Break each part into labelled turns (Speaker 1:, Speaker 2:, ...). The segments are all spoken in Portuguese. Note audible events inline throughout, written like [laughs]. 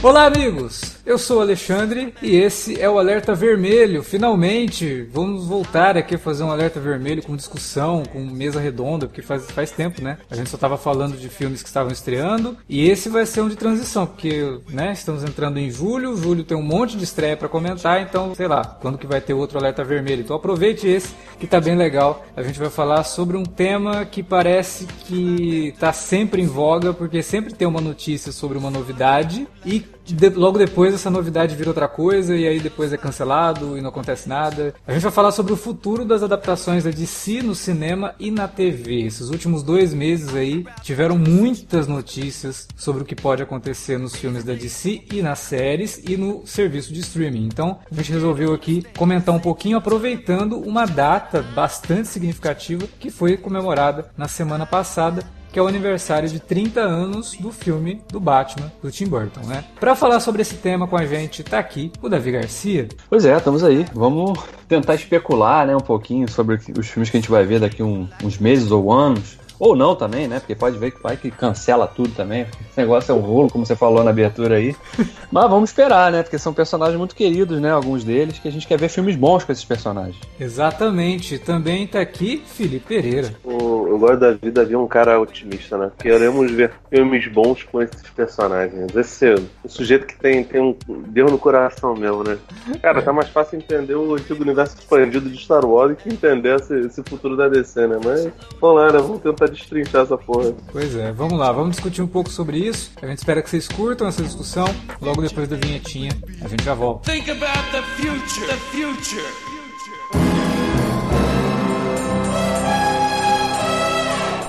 Speaker 1: Olá, amigos! Eu sou o Alexandre e esse é o Alerta Vermelho. Finalmente, vamos voltar aqui a fazer um Alerta Vermelho com discussão, com mesa redonda, porque faz, faz tempo, né? A gente só estava falando de filmes que estavam estreando e esse vai ser um de transição, porque, né, estamos entrando em julho, julho tem um monte de estreia para comentar, então, sei lá, quando que vai ter outro Alerta Vermelho. Então aproveite esse que tá bem legal. A gente vai falar sobre um tema que parece que tá sempre em voga, porque sempre tem uma notícia sobre uma novidade e de, logo depois essa novidade vira outra coisa e aí depois é cancelado e não acontece nada. A gente vai falar sobre o futuro das adaptações da DC no cinema e na TV. Esses últimos dois meses aí tiveram muitas notícias sobre o que pode acontecer nos filmes da DC e nas séries e no serviço de streaming. Então a gente resolveu aqui comentar um pouquinho aproveitando uma data bastante significativa que foi comemorada na semana passada que é o aniversário de 30 anos do filme do Batman, do Tim Burton, né? Para falar sobre esse tema com a gente, tá aqui o Davi Garcia.
Speaker 2: Pois é, estamos aí. Vamos tentar especular, né, um pouquinho sobre os filmes que a gente vai ver daqui um, uns meses ou anos. Ou não também, né? Porque pode ver que vai que cancela tudo também. Esse negócio é um rolo, como você falou na abertura aí. [laughs] Mas vamos esperar, né? Porque são personagens muito queridos, né? Alguns deles, que a gente quer ver filmes bons com esses personagens.
Speaker 1: Exatamente. Também tá aqui Felipe Pereira.
Speaker 3: O, eu gosto da vida de um cara otimista, né? Queremos ver filmes bons com esses personagens. Esse o sujeito que tem, tem um Deus no coração mesmo, né? Cara, tá mais fácil entender o antigo universo expandido de Star Wars que entender esse, esse futuro da DC, né? Mas, vamos lá, né? Vamos tentar destrinchar essa porra.
Speaker 1: Pois é, vamos lá, vamos discutir um pouco sobre isso. A gente espera que vocês curtam essa discussão. Logo depois da vinhetinha, a gente já volta. Think about the future, the future.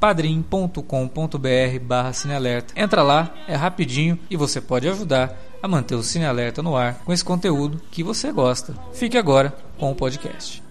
Speaker 1: padrim.com.br barra cinealerta. Entra lá, é rapidinho e você pode ajudar a manter o Cine Alerta no ar com esse conteúdo que você gosta. Fique agora com o podcast.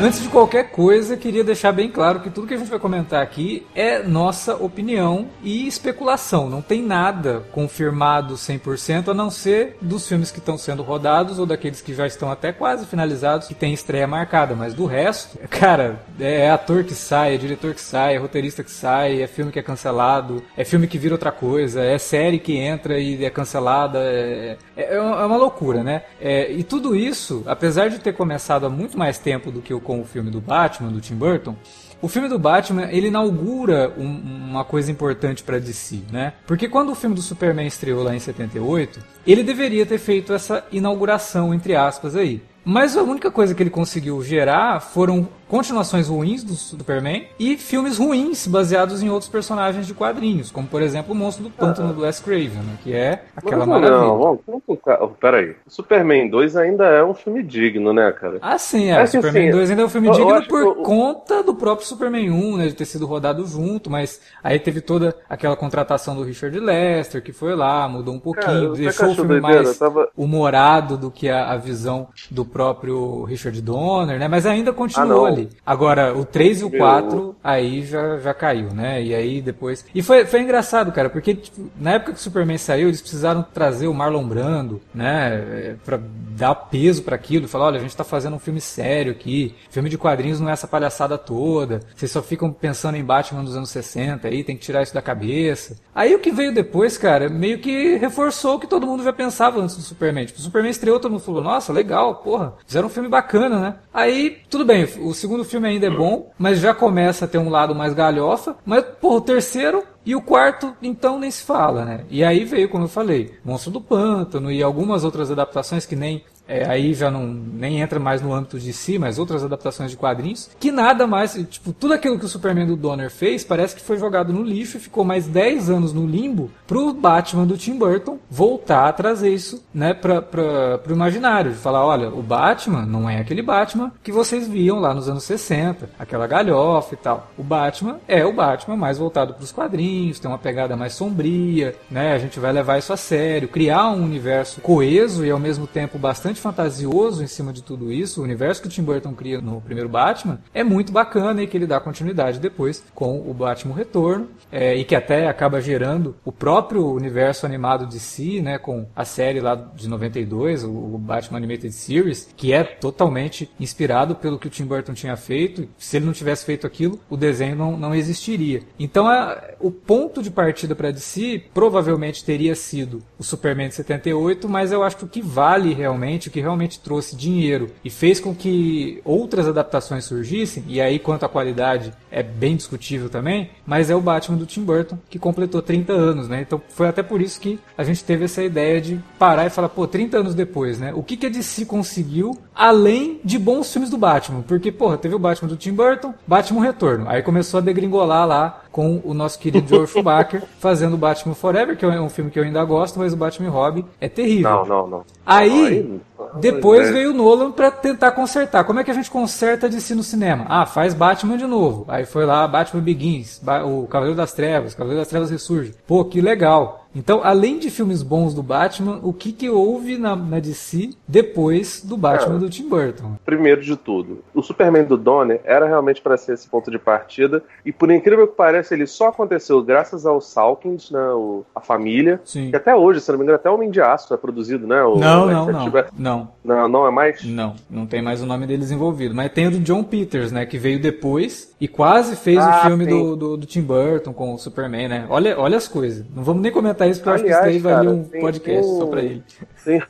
Speaker 1: Antes de qualquer coisa, queria deixar bem claro que tudo que a gente vai comentar aqui é nossa opinião e especulação. Não tem nada confirmado 100%, a não ser dos filmes que estão sendo rodados ou daqueles que já estão até quase finalizados, que tem estreia marcada. Mas do resto, [laughs] cara, é ator que sai, é diretor que sai, é roteirista que sai, é filme que é cancelado, é filme que vira outra coisa, é série que entra e é cancelada. É, é, é uma loucura, né? É, e tudo isso, apesar de ter começado há muito mais tempo do que o com o filme do Batman, do Tim Burton, o filme do Batman ele inaugura um, uma coisa importante para DC, né? Porque quando o filme do Superman estreou lá em 78, ele deveria ter feito essa inauguração entre aspas aí. Mas a única coisa que ele conseguiu gerar foram continuações ruins do Superman e filmes ruins baseados em outros personagens de quadrinhos, como por exemplo o Monstro do Pântano do Les Craven, né, que é aquela
Speaker 3: não,
Speaker 1: maravilha.
Speaker 3: Não, vamos, peraí. O Superman 2 ainda é um filme digno, né, cara?
Speaker 1: Ah, sim, é. é assim, Superman sim, 2 ainda é um filme eu, digno eu por eu... conta do próprio Superman 1, né, de ter sido rodado junto, mas aí teve toda aquela contratação do Richard Lester, que foi lá, mudou um pouquinho, cara, deixou o filme mais tava... humorado do que a, a, visão do próprio Richard Donner, né, mas ainda continuou ah, ali. Agora, o 3 e o 4, aí já, já caiu, né? E aí depois. E foi, foi engraçado, cara, porque tipo, na época que o Superman saiu, eles precisaram trazer o Marlon Brando, né? É, pra dar peso para aquilo, falar: olha, a gente tá fazendo um filme sério aqui, filme de quadrinhos não é essa palhaçada toda, vocês só ficam pensando em Batman dos anos 60 aí, tem que tirar isso da cabeça. Aí o que veio depois, cara, meio que reforçou o que todo mundo já pensava antes do Superman. Tipo, o Superman estreou, todo mundo falou: nossa, legal, porra, fizeram um filme bacana, né? Aí, tudo bem, o segundo filme ainda é bom, mas já começa a ter um lado mais galhofa. Mas, pô, o terceiro e o quarto, então, nem se fala, né? E aí veio, como eu falei, Monstro do Pântano e algumas outras adaptações que nem é, aí já não nem entra mais no âmbito de si, mas outras adaptações de quadrinhos, que nada mais, tipo, tudo aquilo que o Superman do Donner fez parece que foi jogado no lixo e ficou mais 10 anos no limbo pro Batman do Tim Burton voltar a trazer isso, né, para o imaginário, de falar, olha, o Batman não é aquele Batman que vocês viam lá nos anos 60, aquela galhofa e tal. O Batman é o Batman mais voltado para os quadrinhos, tem uma pegada mais sombria, né? A gente vai levar isso a sério, criar um universo coeso e ao mesmo tempo bastante fantasioso em cima de tudo isso. O universo que o Tim Burton cria no primeiro Batman é muito bacana e que ele dá continuidade depois com o Batman Retorno é, e que até acaba gerando o próprio universo animado de si, né? Com a série lá de 92, o, Batman Animated Series, que é totalmente inspirado pelo que o Tim Burton tinha feito. Se ele não tivesse feito aquilo, o desenho não, não existiria. Então, a, o ponto de partida para DC provavelmente teria sido o Superman de 78, mas eu acho que o que vale realmente, o que realmente trouxe dinheiro e fez com que outras adaptações surgissem, e aí quanto à qualidade é bem discutível também, mas é o Batman do Tim Burton, que completou 30 anos, né? Então foi até por isso que a gente teve essa ideia de parar e falar, pô, 30 anos depois, né? O que, que a DC conseguiu além de bons filmes do Batman? Porque, porra, teve o Batman do Tim Burton, Batman Retorno. Aí começou a degringolar lá com o nosso querido Joel Schumacher [laughs] fazendo Batman Forever, que é um filme que eu ainda gosto, mas o Batman Robin é terrível.
Speaker 3: Não, não, não.
Speaker 1: Aí, depois veio o Nolan para tentar consertar. Como é que a gente conserta de si no cinema? Ah, faz Batman de novo. Aí foi lá Batman Begins, o Cavaleiro das Trevas, o Cavaleiro das Trevas ressurge. Pô, que legal. Então, além de filmes bons do Batman, o que, que houve na, na DC depois do Batman é, do Tim Burton?
Speaker 3: Primeiro de tudo, o Superman do Donner era realmente para ser esse ponto de partida, e por incrível que pareça, ele só aconteceu graças ao Salkins, né, o, a família,
Speaker 1: Sim.
Speaker 3: que até hoje, se não me engano, até o Homem de Aço é produzido, né? O,
Speaker 1: não, não, não, não.
Speaker 3: Não, não é mais?
Speaker 1: Não, não tem mais o nome deles envolvido, mas tem o do John Peters, né, que veio depois e quase fez ah, o filme do, do, do Tim Burton com o Superman, né? Olha, olha as coisas. Não vamos nem comentar isso, porque Aliás, eu acho que isso daí valia um podcast só pra ele.
Speaker 3: Tem,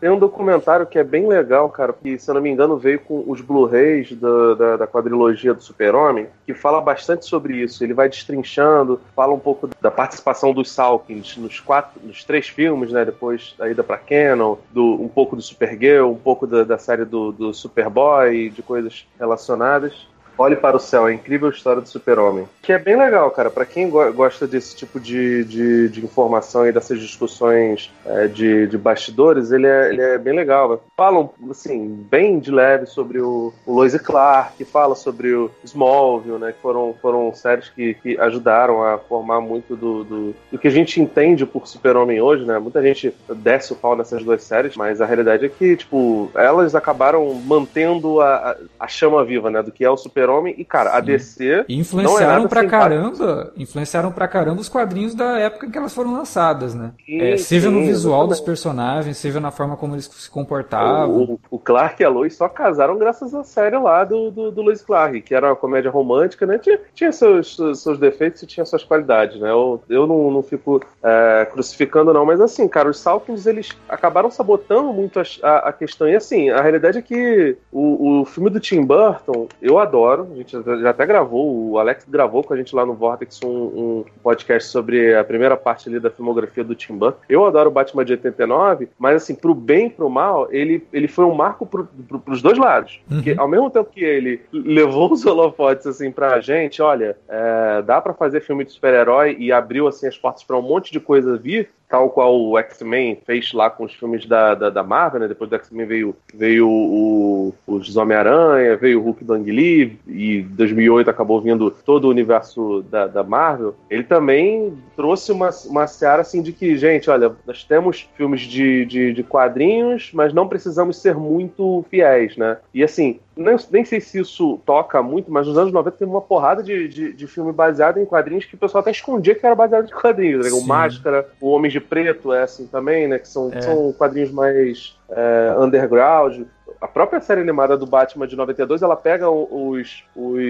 Speaker 3: tem, um documentário que é bem legal, cara, que, se eu não me engano, veio com os Blu-rays da, da, da, quadrilogia do Super-Homem, que fala bastante sobre isso. Ele vai destrinchando, fala um pouco da participação dos Salkins nos quatro, nos três filmes, né? Depois da ida pra Canon, do, um pouco do Supergirl, um pouco da, da série do, do Superboy, de coisas relacionadas. Olhe para o Céu, a incrível história do super-homem. Que é bem legal, cara. Para quem go gosta desse tipo de, de, de, informação e dessas discussões é, de, de bastidores, ele é, ele é bem legal. Falam, assim, bem de leve sobre o, o Lois e Clark, fala sobre o Smallville, né? Que foram, foram séries que, que ajudaram a formar muito do, do, do que a gente entende por super-homem hoje, né? Muita gente desce o pau nessas duas séries, mas a realidade é que, tipo, elas acabaram mantendo a, a chama viva, né? Do que é o super Super-Homem e, cara, Sim. a DC.
Speaker 1: Influenciaram é pra caramba. Influenciaram pra caramba os quadrinhos da época em que elas foram lançadas, né? Sim, é, seja sim, no visual exatamente. dos personagens, seja na forma como eles se comportavam.
Speaker 3: O, o, Clark e a Lois só casaram graças à série lá do, do, do Lois Clark, que era uma comédia romântica, né? Tinha, tinha seus, seus defeitos e tinha suas qualidades, né? Eu, eu não, não fico é, crucificando, não, mas assim, cara, os Salkins, eles acabaram sabotando muito a, a, a, questão. E assim, a realidade é que o, o filme do Tim Burton, eu adoro adoro. A gente já até gravou, o Alex gravou com a gente lá no Vortex um, um podcast sobre a primeira parte ali da filmografia do Tim Burton. Eu adoro o Batman de 89, mas assim, pro bem e pro mal, ele, ele foi um marco pro, pro, pros dois lados. Uhum. Porque ao mesmo tempo que ele levou os holofotes assim pra gente, olha, é, dá para fazer filme de super-herói e abriu assim as portas para um monte de coisa vir, tal qual o X-Men fez lá com os filmes da, da, da Marvel, né? Depois do X-Men veio, veio o, os Homem-Aranha, veio o Hulk do Ang Lee, e 2008 acabou vindo todo o universo da, da Marvel. Ele também trouxe uma, uma seara assim de que, gente, olha, nós temos filmes de, de, de quadrinhos, mas não precisamos ser muito fiéis, né? E assim, nem, nem sei se isso toca muito, mas nos anos 90 teve uma porrada de, de, de filme baseado em quadrinhos que o pessoal até escondia que era baseado em quadrinhos. Né? O Máscara, o Homens de Preto é assim também, né? Que são, é. são quadrinhos mais é, underground a própria série animada do Batman de 92, ela pega os, os,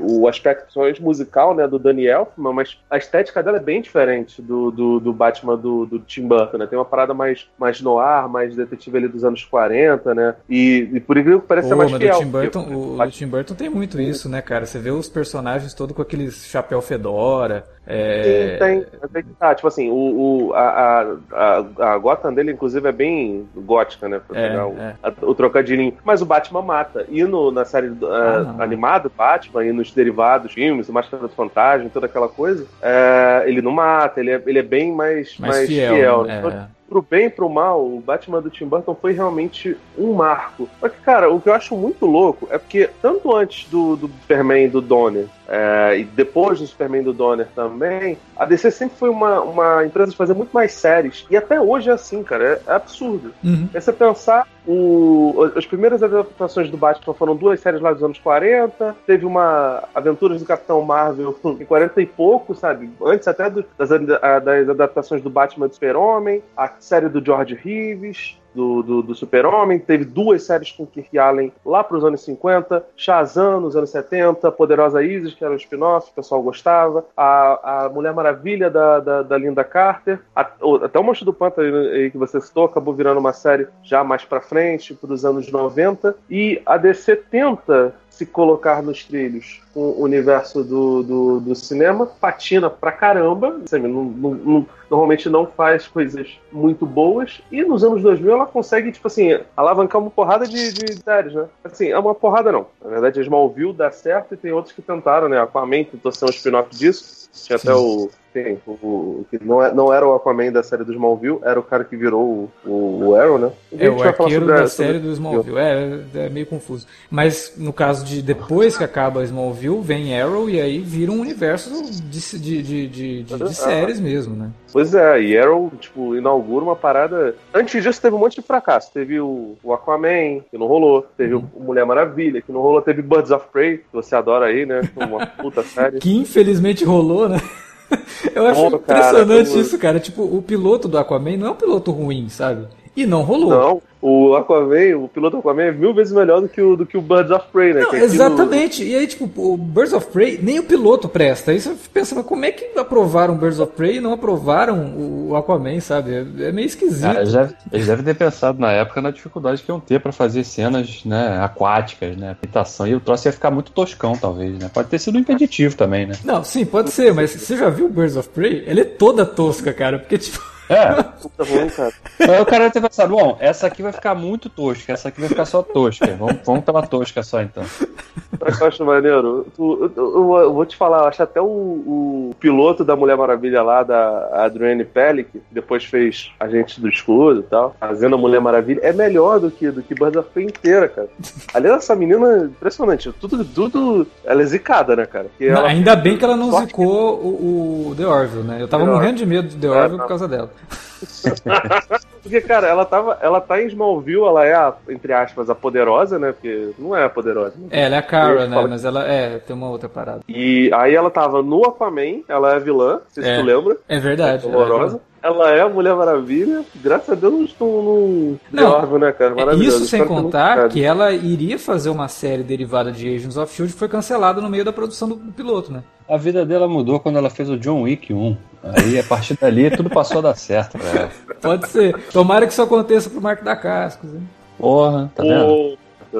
Speaker 3: o aspecto musical, né, do Daniel Elfman, mas a estética dela é bem diferente do, do, do Batman do, do, Tim Burton, né? Tem uma parada mais, mais noir, mais detetive ali dos anos 40, né? E, e por incrível que pareça é mais fiel.
Speaker 1: Tim Burton, o, o Tim Burton tem muito isso, né, cara? Você vê os personagens todos com aqueles chapéu fedora, é...
Speaker 3: Sim, tem. tem tá, tipo assim, o, o, a, a, a Gotham dele, inclusive, é bem gótica, né? Pra é, pegar o, é. a, o trocadilho. Mas o Batman mata. E no, na série uh, animada, Batman, e nos derivados, filmes, o Máscara do Fantasma, toda aquela coisa, é, ele não mata, ele é, ele é bem mais, mais, mais fiel. fiel né? Pro bem e pro mal, o Batman do Tim Burton foi realmente um marco. Só que, cara, o que eu acho muito louco é porque, tanto antes do, do Superman do Donner é, e depois do Superman do Donner também, a DC sempre foi uma, uma empresa de fazer muito mais séries. E até hoje é assim, cara. É, é absurdo. Uhum. É você pensar, o, as primeiras adaptações do Batman foram duas séries lá dos anos 40. Teve uma Aventuras do Capitão Marvel [laughs] em 40 e pouco, sabe? Antes até do, das, das adaptações do Batman do Super-Homem, a série do George Reeves do, do, do Super-Homem, teve duas séries com Kirk Allen lá para os anos 50, Shazam nos anos 70, Poderosa Isis, que era o spin-off, o pessoal gostava, a, a Mulher Maravilha da, da, da Linda Carter, a, até o Monstro do Pântano que você citou, acabou virando uma série já mais para frente, para os anos 90, e a DC tenta se colocar nos trilhos com o universo do, do, do cinema, patina pra caramba, sabe, não, não, não, normalmente não faz coisas muito boas, e nos anos 2000 ela consegue, tipo assim, alavancar uma porrada de, de séries, né? Assim, é uma porrada não. Na verdade, a Smallville dá certo e tem outros que tentaram, né? A Aquaman tentou ser um spin-off disso, tinha Sim. até o tem. O, que não, é, não era o Aquaman da série do Smallville, era o cara que virou o, o, Arrow, né?
Speaker 1: é, o arqueiro da série do Smallville. É, é meio confuso. Mas no caso de depois que acaba Smallville, vem Arrow e aí vira um universo de, de, de, de, de, de séries mesmo, né?
Speaker 3: Pois é, e Arrow, tipo, inaugura uma parada. Antes disso, teve um monte de fracasso. Teve o, o Aquaman, que não rolou. Teve uhum. o Mulher Maravilha, que não rolou. Teve Birds of Prey, que você adora aí, né? Uma puta [laughs] série.
Speaker 1: que infelizmente rolou, né? [laughs] Eu acho impressionante cara, isso, cara. Tipo, o piloto do Aquaman não é um piloto ruim, sabe? E não rolou.
Speaker 3: Não, o Aquaman, o piloto do Aquaman é mil vezes melhor do que o, do que o Birds of Prey, né? Não,
Speaker 1: é exatamente. E aí, tipo, o Birds of Prey, nem o piloto presta. Aí você pensa, mas como é que aprovaram Birds of Prey e não aprovaram o Aquaman, sabe? É, é meio esquisito. Ah,
Speaker 2: já, eles devem ter pensado na época na dificuldade que iam ter para fazer cenas né, aquáticas, né? Habitação. E o troço ia ficar muito toscão, talvez, né? Pode ter sido um impeditivo também, né?
Speaker 1: Não, sim, pode ser, mas você já viu Birds of Prey? Ele é toda tosca, cara, porque, tipo.
Speaker 2: É. Puta ruim, cara. Aí o cara vai ter pensado, bom, essa aqui vai ficar muito tosca, essa aqui vai ficar só tosca. Vamos, vamos pela tosca só então.
Speaker 3: Eu acho maneiro. Eu, eu, eu, vou te falar, eu acho até o, o, piloto da Mulher Maravilha lá, da Adrienne Pellick, que depois fez Agente do Escudo e tal, fazendo a Mulher Maravilha, é melhor do que, do que Birds of Prey inteira, cara. Aliás, essa menina, impressionante. Tudo, tudo. Ela é zicada, né, cara?
Speaker 1: Não, ainda bem que ela não zicou o, o, The Orville, né? Eu tava The morrendo de medo do The Orville é, por causa dela. [laughs]
Speaker 3: Porque, cara, ela, tava, ela tá em Smallville, ela é, a, entre aspas, a poderosa, né? Porque não é a poderosa. Né?
Speaker 1: É, ela é a Kara, né? Mas ela é, tem uma outra parada.
Speaker 3: E aí ela tava no Aquaman, ela é vilã, se é. tu lembra.
Speaker 1: É verdade.
Speaker 3: É dolorosa. É ela é a Mulher Maravilha. Graças a Deus não estou no não, né, cara?
Speaker 1: Maravilhoso. Isso sem Espero contar que, que, ela iria fazer uma série derivada de Agents of Shield foi cancelada no meio da produção do piloto, né?
Speaker 2: A vida dela mudou quando ela fez o John Wick 1. Aí, a partir dali, tudo passou a dar certo pra ela.
Speaker 1: Pode ser. Tomara que isso aconteça pro Marco da Cascos, hein?
Speaker 2: Porra, tá vendo?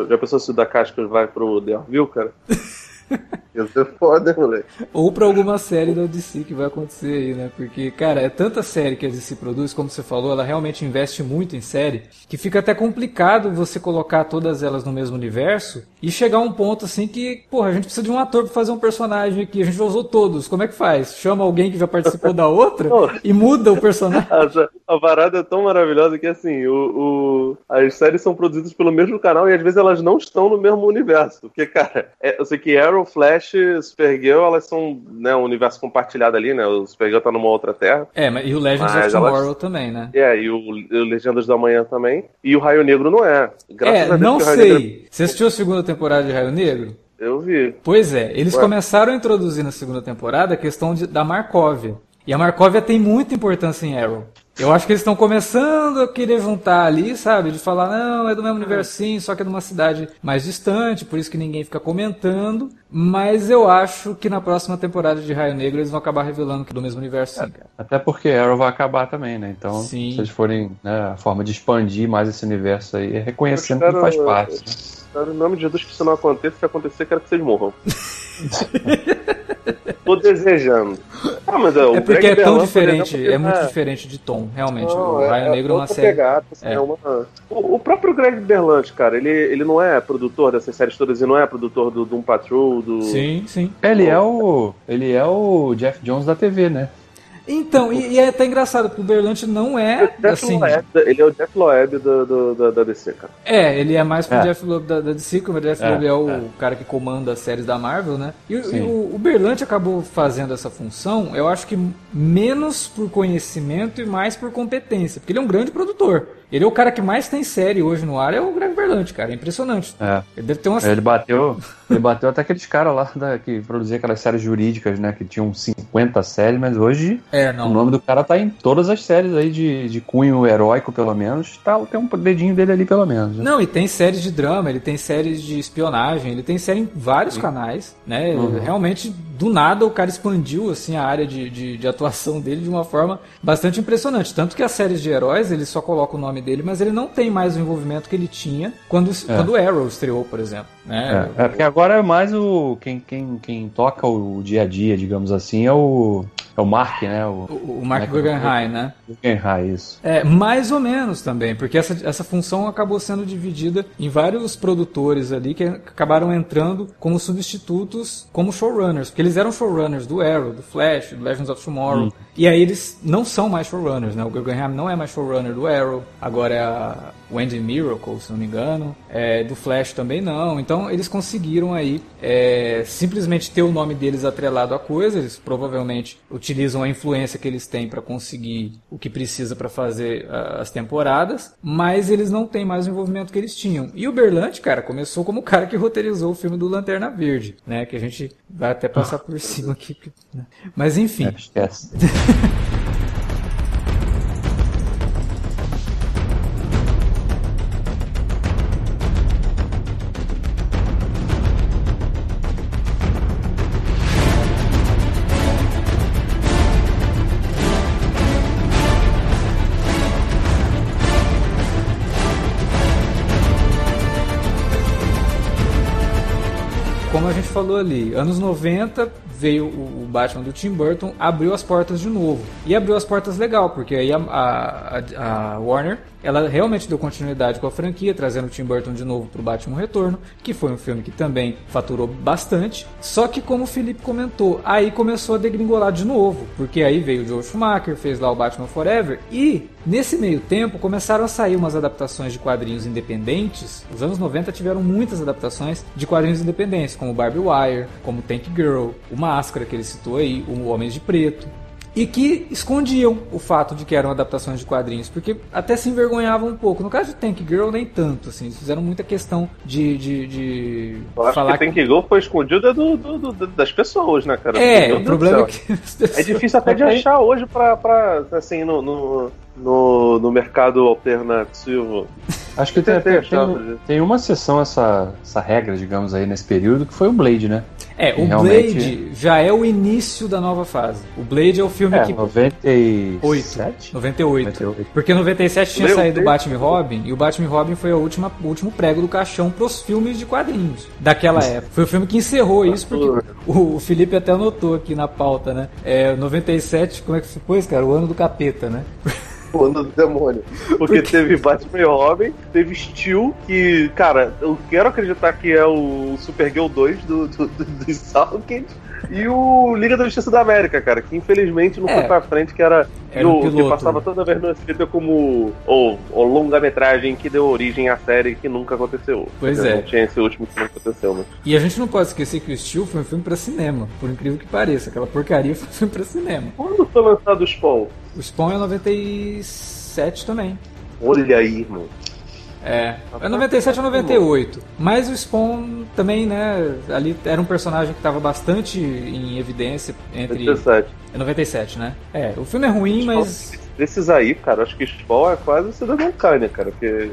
Speaker 3: Já pensou se o da Cascos vai pro The Orville, cara? [laughs] [laughs] Ia ser foda, moleque.
Speaker 1: Ou pra alguma série da DC que vai acontecer aí, né? Porque, cara, é tanta série que a DC produz, como você falou, ela realmente investe muito em série, que fica até complicado você colocar todas elas no mesmo universo e chegar a um ponto assim que, porra, a gente precisa de um ator pra fazer um personagem aqui, a gente já usou todos, como é que faz? Chama alguém que já participou da outra [laughs] e muda o personagem. [laughs]
Speaker 3: A, a parada é tão maravilhosa que, assim, o, o, as séries são produzidas pelo mesmo canal e às vezes elas não estão no mesmo universo. Porque, cara, é, eu sei que Arrow, Flash Flash, Supergirl, elas são né, um universo compartilhado ali, né? O Supergirl tá numa outra terra.
Speaker 1: É, mas, e o Legends of Tomorrow elas... também, né?
Speaker 3: É, e o, o Legendas da Manhã também. E o Raio Negro não é.
Speaker 1: Graças é, a Deus não sei. Negro... Você assistiu a segunda temporada de Raio Negro?
Speaker 3: Eu vi.
Speaker 1: Pois é, eles Ué. começaram a introduzir na segunda temporada a questão de, da Markovia. E a Markovia tem muita importância em Arrow. Eu acho que eles estão começando a querer juntar ali, sabe? De falar, não, é do mesmo universo sim, só que é de uma cidade mais distante, por isso que ninguém fica comentando. Mas eu acho que na próxima temporada de Raio Negro eles vão acabar revelando que é do mesmo universo sim, cara.
Speaker 2: Até porque Arrow vai acabar também, né? Então, sim. se eles forem, né, a forma de expandir mais esse universo aí, é reconhecendo quero, que faz parte.
Speaker 3: Né? Em nome de Jesus que isso não aconteça, se acontecer, quero que vocês morram. [laughs] Tô desejando.
Speaker 1: Ah, mas é, é porque Greg é tão diferente, é muito é... diferente de tom, realmente. Não, o Raio é, Negro é uma série. Pegada, assim, é.
Speaker 3: uma... o, o, próprio Greg Berlanti, cara, ele, ele não é produtor dessas séries todas e não é produtor do Doom Patrol, do.
Speaker 1: Sim, sim.
Speaker 2: Ele é o. Ele é o Jeff Jones da TV, né?
Speaker 1: Então, e, e, é até engraçado, porque o Berlanti não é. Assim,
Speaker 3: Loeb, ele é o Jeff Loeb do, do, da, da DC, cara.
Speaker 1: É, ele é mais pro é. Jeff Loeb da, da DC, como o Jeff é, Loeb é o é. cara que comanda as séries da Marvel, né? E, e o, o Berlanti acabou fazendo essa função, eu acho que menos por conhecimento e mais por competência, porque ele é um grande produtor. Ele é o cara que mais tem série hoje no ar, é o Greg Berlanti, cara. É impressionante.
Speaker 2: É. Ele deve ter umas... Ele bateu, ele bateu até aqueles caras lá da, que produzia aquelas séries jurídicas, né? Que tinham 50 séries, mas hoje é, o nome do cara tá em todas as séries aí de, de cunho heróico, pelo menos. Tá, tem um dedinho dele ali, pelo menos.
Speaker 1: Né? Não, e tem séries de drama, ele tem séries de espionagem, ele tem série em vários canais, né? Uhum. Realmente, do nada, o cara expandiu assim a área de, de, de atuação dele de uma forma bastante impressionante. Tanto que as séries de heróis, ele só coloca o nome dele, mas ele não tem mais o envolvimento que ele tinha quando, é. quando Arrow estreou, por exemplo.
Speaker 2: Né? É, é, porque agora é mais o. Quem, quem, quem toca o dia a dia, digamos assim, é o. É o Mark, né? O,
Speaker 1: o, o Mark Guggenheim, né?
Speaker 2: Guggenheim, isso.
Speaker 1: É, mais ou menos também, porque essa, essa função acabou sendo dividida em vários produtores ali que acabaram entrando como substitutos, como showrunners, porque eles eram showrunners do Arrow, do Flash, do Legends of Tomorrow, hum. e aí eles não são mais showrunners, né? O Guggenheim não é mais showrunner do Arrow, agora é a Wendy Miracle, se não me engano, é, do Flash também não, então eles conseguiram aí é, simplesmente ter o nome deles atrelado à coisa, eles provavelmente utilizam a influência que eles têm para conseguir o que precisa para fazer as temporadas, mas eles não têm mais o envolvimento que eles tinham. E o Berlanti, cara, começou como o cara que roteirizou o filme do Lanterna Verde, né? Que a gente vai até passar por cima aqui. Né? Mas enfim. É, esquece. [laughs] falou ali, anos 90 veio o Batman do Tim Burton, abriu as portas de novo. E abriu as portas legal, porque aí a, a, a Warner ela realmente deu continuidade com a franquia, trazendo o Tim Burton de novo para o Batman Retorno, que foi um filme que também faturou bastante. Só que, como o Felipe comentou, aí começou a degringolar de novo, porque aí veio o Joe Schumacher, fez lá o Batman Forever, e nesse meio tempo começaram a sair umas adaptações de quadrinhos independentes. Os anos 90 tiveram muitas adaptações de quadrinhos independentes, como Barbie Wire, como Tank Girl, o Máscara que ele citou aí, o Homens de Preto e que escondiam o fato de que eram adaptações de quadrinhos, porque até se envergonhavam um pouco. No caso de Tank Girl, nem tanto, assim, eles fizeram muita questão de. de, de
Speaker 3: Eu acho falar que Tank que... Girl foi escondida do, do, do, das pessoas, né, cara?
Speaker 1: É, o problema é que.
Speaker 3: Pessoas... É difícil até de [laughs] achar hoje pra, pra assim, no, no, no, no mercado alternativo. [laughs]
Speaker 2: Acho que tem, tem, tem, tem, uma sessão essa, essa regra, digamos aí, nesse período, que foi o Blade, né?
Speaker 1: É, o realmente... Blade já é o início da nova fase. O Blade é o filme é, que.
Speaker 2: 97?
Speaker 1: 98. 98. Porque 97 tinha Meu saído o Batman e Robin, e o Batman e Robin foi a última, o último prego do caixão pros filmes de quadrinhos daquela época. Foi o filme que encerrou isso, porque o, Felipe até anotou aqui na pauta, né? É, 97, como é que se pôs, cara? O ano do capeta, né? [laughs]
Speaker 3: o ano do demônio. [laughs] Porque teve Batman e Robin, teve Steel, que, cara, eu quero acreditar que é o Supergirl 2 do, do, do, do e o Liga da Justiça da América, cara, que infelizmente não é. foi pra frente, que era, era o, que passava toda vez no SBT como o, o longa-metragem que deu origem à série que nunca aconteceu.
Speaker 1: Pois é.
Speaker 3: Não tinha esse último que não aconteceu, mas...
Speaker 1: E a gente não pode esquecer que o Steel foi um filme pra cinema, por incrível que pareça. Aquela porcaria [laughs] foi um filme pra cinema.
Speaker 3: Quando foi lançado o Spawn?
Speaker 1: O Spawn é 97 também.
Speaker 3: Olha aí, irmão.
Speaker 1: É, é 97 ou 98. Mas o Spawn também, né? Ali era um personagem que estava bastante em evidência entre.
Speaker 3: 97.
Speaker 1: É 97, né? É, o filme é ruim, mas
Speaker 3: desses aí, cara, acho que Spawn é quase o Cidadão Kane, cara, porque [laughs]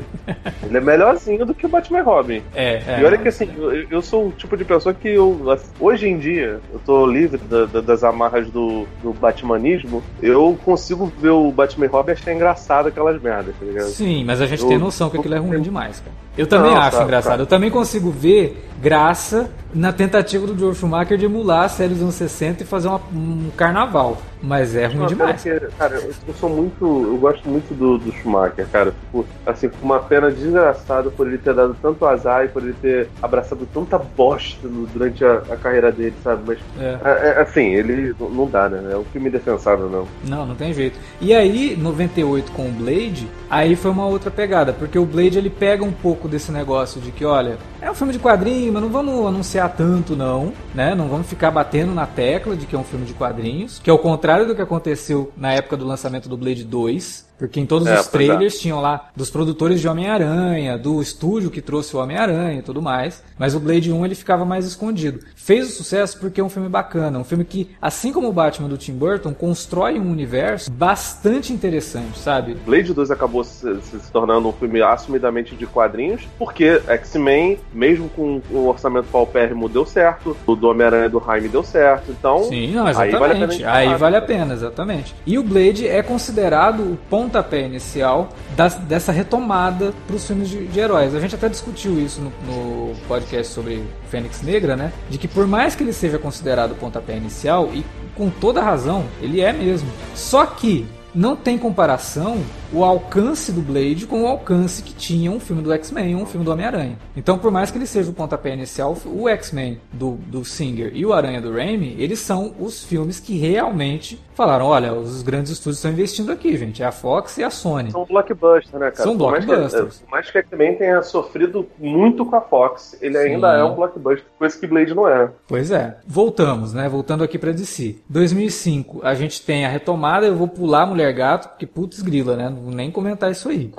Speaker 3: ele é melhorzinho do que o Batman Robin.
Speaker 1: É, é.
Speaker 3: E olha que assim, eu, eu, sou o tipo de pessoa que eu, hoje em dia, eu tô livre da, da, das amarras do, do Batmanismo, eu consigo ver o Batman Robin e achar engraçado aquelas merdas, tá ligado?
Speaker 1: Sim, mas a gente eu, tem noção que aquilo é ruim demais, cara. Eu também não, acho tá, engraçado. Tá. Eu também consigo ver graça na tentativa do Joe Schumacher de emular a série dos anos 60 e fazer uma, um carnaval. Mas é ruim não, demais.
Speaker 3: Cara, cara, eu sou muito. Eu gosto muito do, do Schumacher, cara. Tipo, assim, uma pena desgraçada por ele ter dado tanto azar e por ele ter abraçado tanta bosta no, durante a, a, carreira dele, sabe? Mas, é. É, é assim, ele não dá, né? É um filme defensável, não.
Speaker 1: Não, não tem jeito. E aí, 98 com o Blade, aí foi uma outra pegada, porque o Blade ele pega um pouco desse negócio de que, olha, é um filme de quadrinho, mas não vamos anunciar tanto, não, né? Não vamos ficar batendo na tecla de que é um filme de quadrinhos, que é o contrário do que aconteceu na época do lançamento do Blade 2, porque em todos é, os é. trailers é. tinham lá dos produtores de Homem-Aranha, do estúdio que trouxe o Homem-Aranha e tudo mais. Mas o Blade 1 ele ficava mais escondido. Fez o sucesso porque é um filme bacana. Um filme que, assim como o Batman do Tim Burton, constrói um universo bastante interessante, sabe?
Speaker 3: Blade 2 acabou se, se tornando um filme assumidamente de quadrinhos, porque X-Men, mesmo com o orçamento paupérrimo, deu certo. O do Homem-Aranha do Jaime deu certo. Então.
Speaker 1: Sim, não, exatamente. Aí vale a pena, aí vale a pena exatamente. E o Blade é considerado o ponto pontapé inicial das, dessa retomada para os filmes de, de, heróis. A gente até discutiu isso no, no, podcast sobre Fênix Negra, né? De que por mais que ele seja considerado pontapé inicial, e com toda razão, ele é mesmo. Só que não tem comparação o alcance do Blade com o alcance que tinha um filme do X-Men um filme do Homem-Aranha. Então, por mais que ele seja o pontapé inicial, o X-Men do, do Singer e o Aranha do Raimi, eles são os filmes que realmente falaram: olha, os grandes estúdios estão investindo aqui, gente. É a Fox e a Sony.
Speaker 3: São blockbusters, né, cara?
Speaker 1: São por blockbusters.
Speaker 3: Por mais que X-Men tenha sofrido muito com a Fox, ele Sim. ainda é um blockbuster, coisa que Blade não é.
Speaker 1: Pois é. Voltamos, né? Voltando aqui pra DC. 2005, a gente tem a retomada. Eu vou pular Mulher Gato, porque putz grila, né? vou nem comentar isso aí.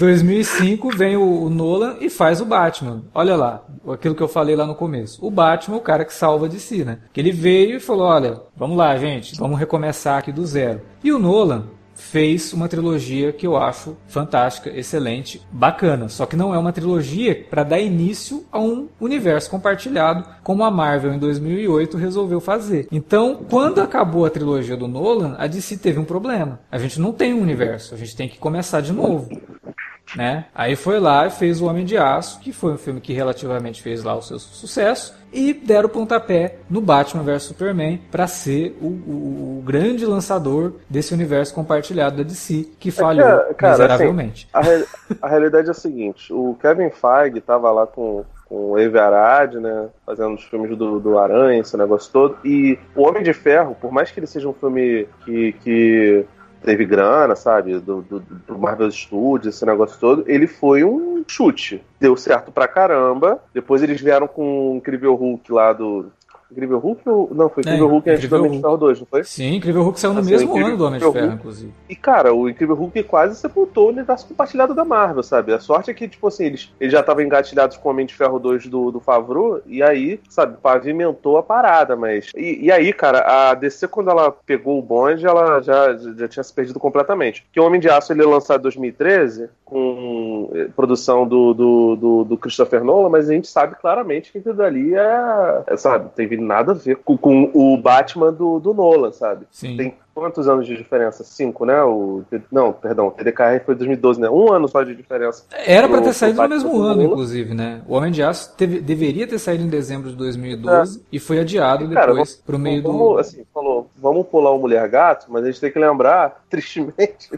Speaker 1: 2005 vem o, Nolan e faz o Batman. Olha lá, aquilo que eu falei lá no começo. O Batman, o cara que salva de si, né? Que ele veio e falou: olha, vamos lá, gente, vamos recomeçar aqui do zero. E o Nolan fez uma trilogia que eu acho fantástica, excelente, bacana. Só que não é uma trilogia para dar início a um universo compartilhado, como a Marvel em 2008 resolveu fazer. Então, quando acabou a trilogia do Nolan, a DC teve um problema. A gente não tem um universo, a gente tem que começar de novo né? Aí foi lá e fez o Homem de Aço, que foi um filme que relativamente fez lá o seu sucesso, e deram o pontapé no Batman vs Superman para ser o, o, o, grande lançador desse universo compartilhado da DC, que é falhou é cara, miseravelmente.
Speaker 3: Assim, a, a realidade é a seguinte, o Kevin Feige estava lá com com o Eve Arad, né? Fazendo os filmes do, do Aranha, esse negócio todo. E o Homem de Ferro, por mais que ele seja um filme que, que teve grana, sabe? Do, do, do, Marvel Studios, esse negócio todo. Ele foi um chute. Deu certo pra caramba. Depois eles vieram com o Incrível Hulk lá do. Incrível Hulk ou. Não, foi Incrível é, Hulk antes do Homem de Ferro 2, não foi?
Speaker 1: Sim, Incrível Hulk saiu no assim, mesmo ano do Homem de Ferro, inclusive.
Speaker 3: E, cara, o Incrível Hulk quase sepultou o universo compartilhado da Marvel, sabe? A sorte é que, tipo assim, eles, eles já estavam engatilhados com o Homem de Ferro 2 do, do Favreau, e aí, sabe, pavimentou a parada, mas. E, e aí, cara, a DC, quando ela pegou o bonde, ela já, já tinha se perdido completamente. Porque o Homem de Aço ele é lançado em 2013, com eh, produção do, do, do, do Christopher Nolan, mas a gente sabe claramente que aquilo dali é, é sabe, teve nada a ver com, com o Batman do, do Nolan, sabe?
Speaker 1: Sim.
Speaker 3: Tem quantos anos de diferença? Cinco, né? O, não, perdão, o TDKR foi 2012, né? Um ano só de diferença.
Speaker 1: Era para ter saído no mesmo ano, inclusive, né? O Homem de Aço teve, deveria ter saído em dezembro de 2012 é. e foi adiado e, cara, depois pro meio
Speaker 3: vamos,
Speaker 1: do.
Speaker 3: Assim, falou, vamos pular o Mulher Gato, mas a gente tem que lembrar, [laughs] tristemente,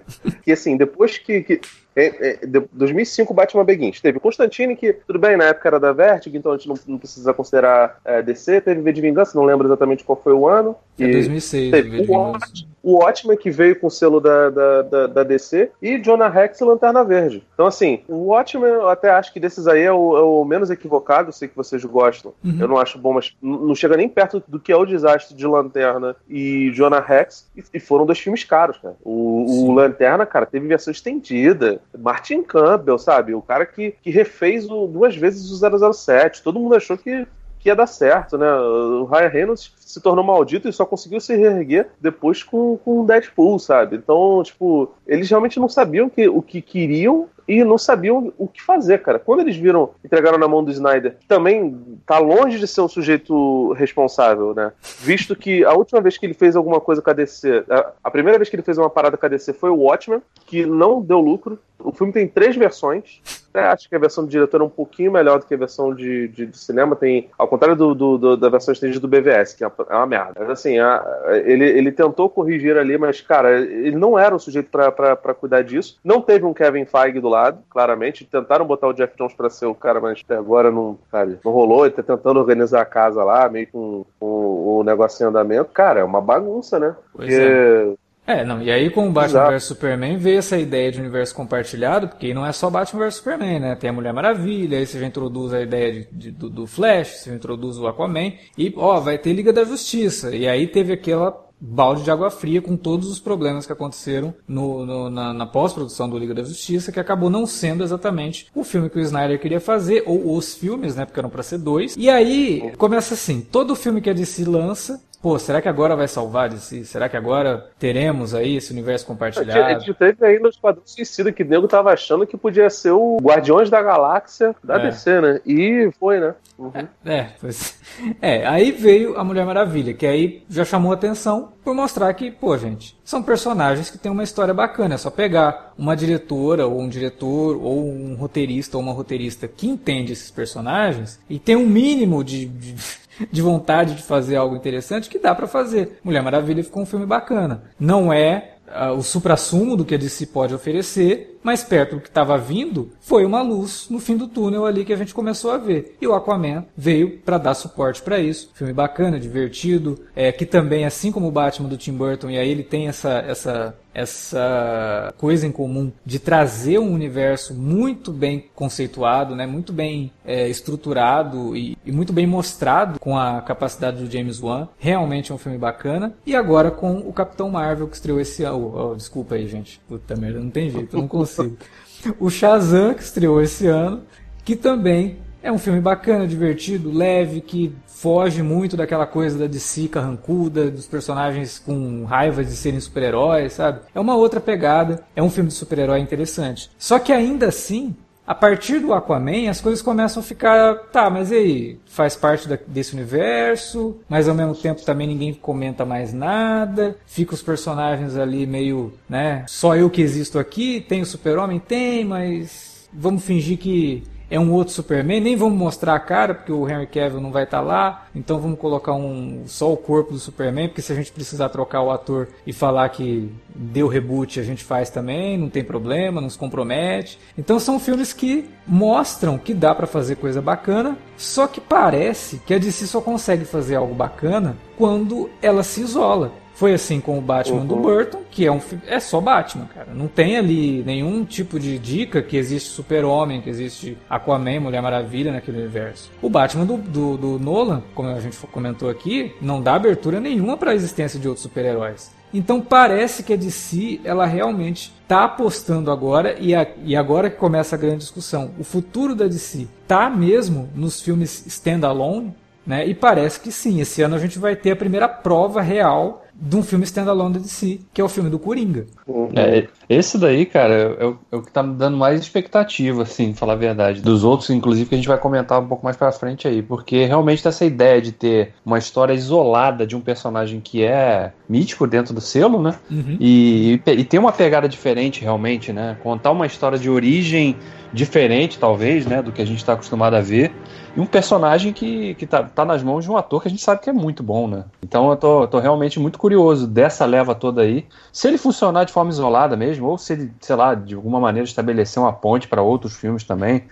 Speaker 3: que assim, depois que, que é, é, 2005 Batman Begins. Teve Constantine, que tudo bem, na época era da Vertigo, então a gente não, não precisa considerar é, DC. Teve V de Vingança, não lembro exatamente qual foi o ano.
Speaker 1: É 2006, teve V de Vingança.
Speaker 3: O Watchmen, que veio com o selo da, da, da, da, DC, e Jonah Rex e Lanterna Verde. Então, assim, o Watchmen, eu até acho que desses aí é o, é o menos equivocado, eu sei que vocês gostam. Uhum. Eu não acho bom, mas não chega nem perto do que é o desastre de Lanterna e Jonah Rex, e, e foram dois filmes caros, cara. O, o Lanterna, cara, teve versão estendida, Martin Campbell, sabe? O cara que, que refez o, duas vezes o 007. Todo mundo achou que que ia dar certo, né? O Ryan Reynolds se tornou maldito e só conseguiu se reerguer depois com, com Deadpool, sabe? Então, tipo, eles realmente não sabiam que, o que queriam e não sabiam o que fazer, cara. Quando eles viram, entregaram na mão do Snyder, também tá longe de ser um sujeito responsável, né? Visto que a última vez que ele fez alguma coisa com a DC, a, primeira vez que ele fez uma parada com a DC foi o Watchmen, que não deu lucro. O filme tem três versões. É, acho que a versão do diretor é um pouquinho melhor do que a versão de, de, de cinema. Tem, ao contrário do, do, do, da versão estendida do BVS, que é uma, é uma merda. Mas assim, a, ele, ele tentou corrigir ali, mas, cara, ele não era o sujeito para cuidar disso. Não teve um Kevin Feige do lado, claramente. Tentaram botar o Jeff Jones para ser o cara, mas até agora não, cara, não rolou. Ele tá tentando organizar a casa lá, meio com, o negócio em andamento. Cara, é uma bagunça, né?
Speaker 1: Pois Porque é. É, não, e aí com o Batman vs Superman veio essa ideia de universo compartilhado, porque não é só Batman vs Superman, né? Tem a Mulher Maravilha, aí você já introduz a ideia de, de, do, do, Flash, você já introduz o Aquaman, e ó, vai ter Liga da Justiça. E aí teve aquela balde de água fria com todos os problemas que aconteceram no, no, na, na pós-produção do Liga da Justiça, que acabou não sendo exatamente o filme que o Snyder queria fazer, ou os filmes, né? Porque eram para ser dois. E aí começa assim: todo filme que a DC lança pô, será que agora vai salvar DC? Será que agora teremos aí esse universo compartilhado?
Speaker 3: A gente teve aí no Esquadrão Suicida que o nego tava achando que podia ser o Guardiões da Galáxia da é. DC, né? E foi, né?
Speaker 1: Uhum. É, é, pois, [laughs] é, aí veio a Mulher Maravilha, que aí já chamou atenção por mostrar que, pô, gente, são personagens que têm uma história bacana. É só pegar uma diretora, ou um diretor, ou um roteirista, ou uma roteirista que entende esses personagens e tem um mínimo de, de [laughs] de vontade de fazer algo interessante que dá para fazer. Mulher Maravilha ficou um filme bacana. Não é uh, o supra-sumo do que a DC pode oferecer, mas perto do que estava vindo, foi uma luz no fim do túnel ali que a gente começou a ver. E o Aquaman veio para dar suporte para isso. Filme bacana, divertido, é, que também, assim como o Batman do Tim Burton, e aí ele tem essa, essa, essa coisa em comum de trazer um universo muito bem conceituado, né, muito bem é, estruturado e, e, muito bem mostrado com a capacidade do James Wan. Realmente é um filme bacana. E agora com o Capitão Marvel que estreou esse ano. Oh, oh, desculpa aí, gente. Puta merda, não tem jeito, eu não consigo consigo. [laughs] O Shazam, que estreou esse ano, que também é um filme bacana, divertido, leve, que foge muito daquela coisa da DC carrancuda, dos personagens com raiva de serem super-heróis, sabe? É uma outra pegada, é um filme de super-herói interessante. Só que ainda assim, a partir do Aquaman, as coisas começam a ficar. Tá, mas e aí? Faz parte da, desse universo, mas ao mesmo tempo também ninguém comenta mais nada. Fica os personagens ali meio, né? Só eu que existo aqui. Tem o Super-Homem? Tem, mas. Vamos fingir que é um outro Superman, nem vamos mostrar a cara, porque o Henry Cavill não vai estar tá lá, então vamos colocar um só o corpo do Superman, porque se a gente precisar trocar o ator e falar que deu reboot, a gente faz também, não tem problema, não se compromete. Então são filmes que mostram que dá para fazer coisa bacana, só que parece que a DC só consegue fazer algo bacana quando ela se isola. Foi assim com o Batman uhum. do Burton, que é um é só Batman, cara. Não tem ali nenhum tipo de dica que existe Super-Homem, que existe Aquaman, Mulher Maravilha naquele universo. O Batman do, do, do Nolan, como a gente comentou aqui, não dá abertura nenhuma para a existência de outros super-heróis. Então parece que a DC ela realmente está apostando agora e, a, e agora que começa a grande discussão. O futuro da DC tá mesmo nos filmes standalone, né? E parece que sim. Esse ano a gente vai ter a primeira prova real de um filme standalone da DC, que é o filme do Coringa.
Speaker 2: É, esse daí, cara, é o, é o, que tá me dando mais expectativa, assim, falar a verdade. Dos outros, inclusive, que a gente vai comentar um pouco mais pra frente aí, porque realmente essa ideia de ter uma história isolada de um personagem que é mítico dentro do selo, né? Uhum. E, e, e tem uma pegada diferente, realmente, né? Contar uma história de origem diferente, talvez, né, do que a gente está acostumado a ver e um personagem que, que tá, tá nas mãos de um ator que a gente sabe que é muito bom, né? Então eu tô, tô realmente muito curioso dessa leva toda aí. Se ele funcionar de forma isolada mesmo, ou se ele, sei lá, de alguma maneira estabelecer uma ponte para outros filmes também.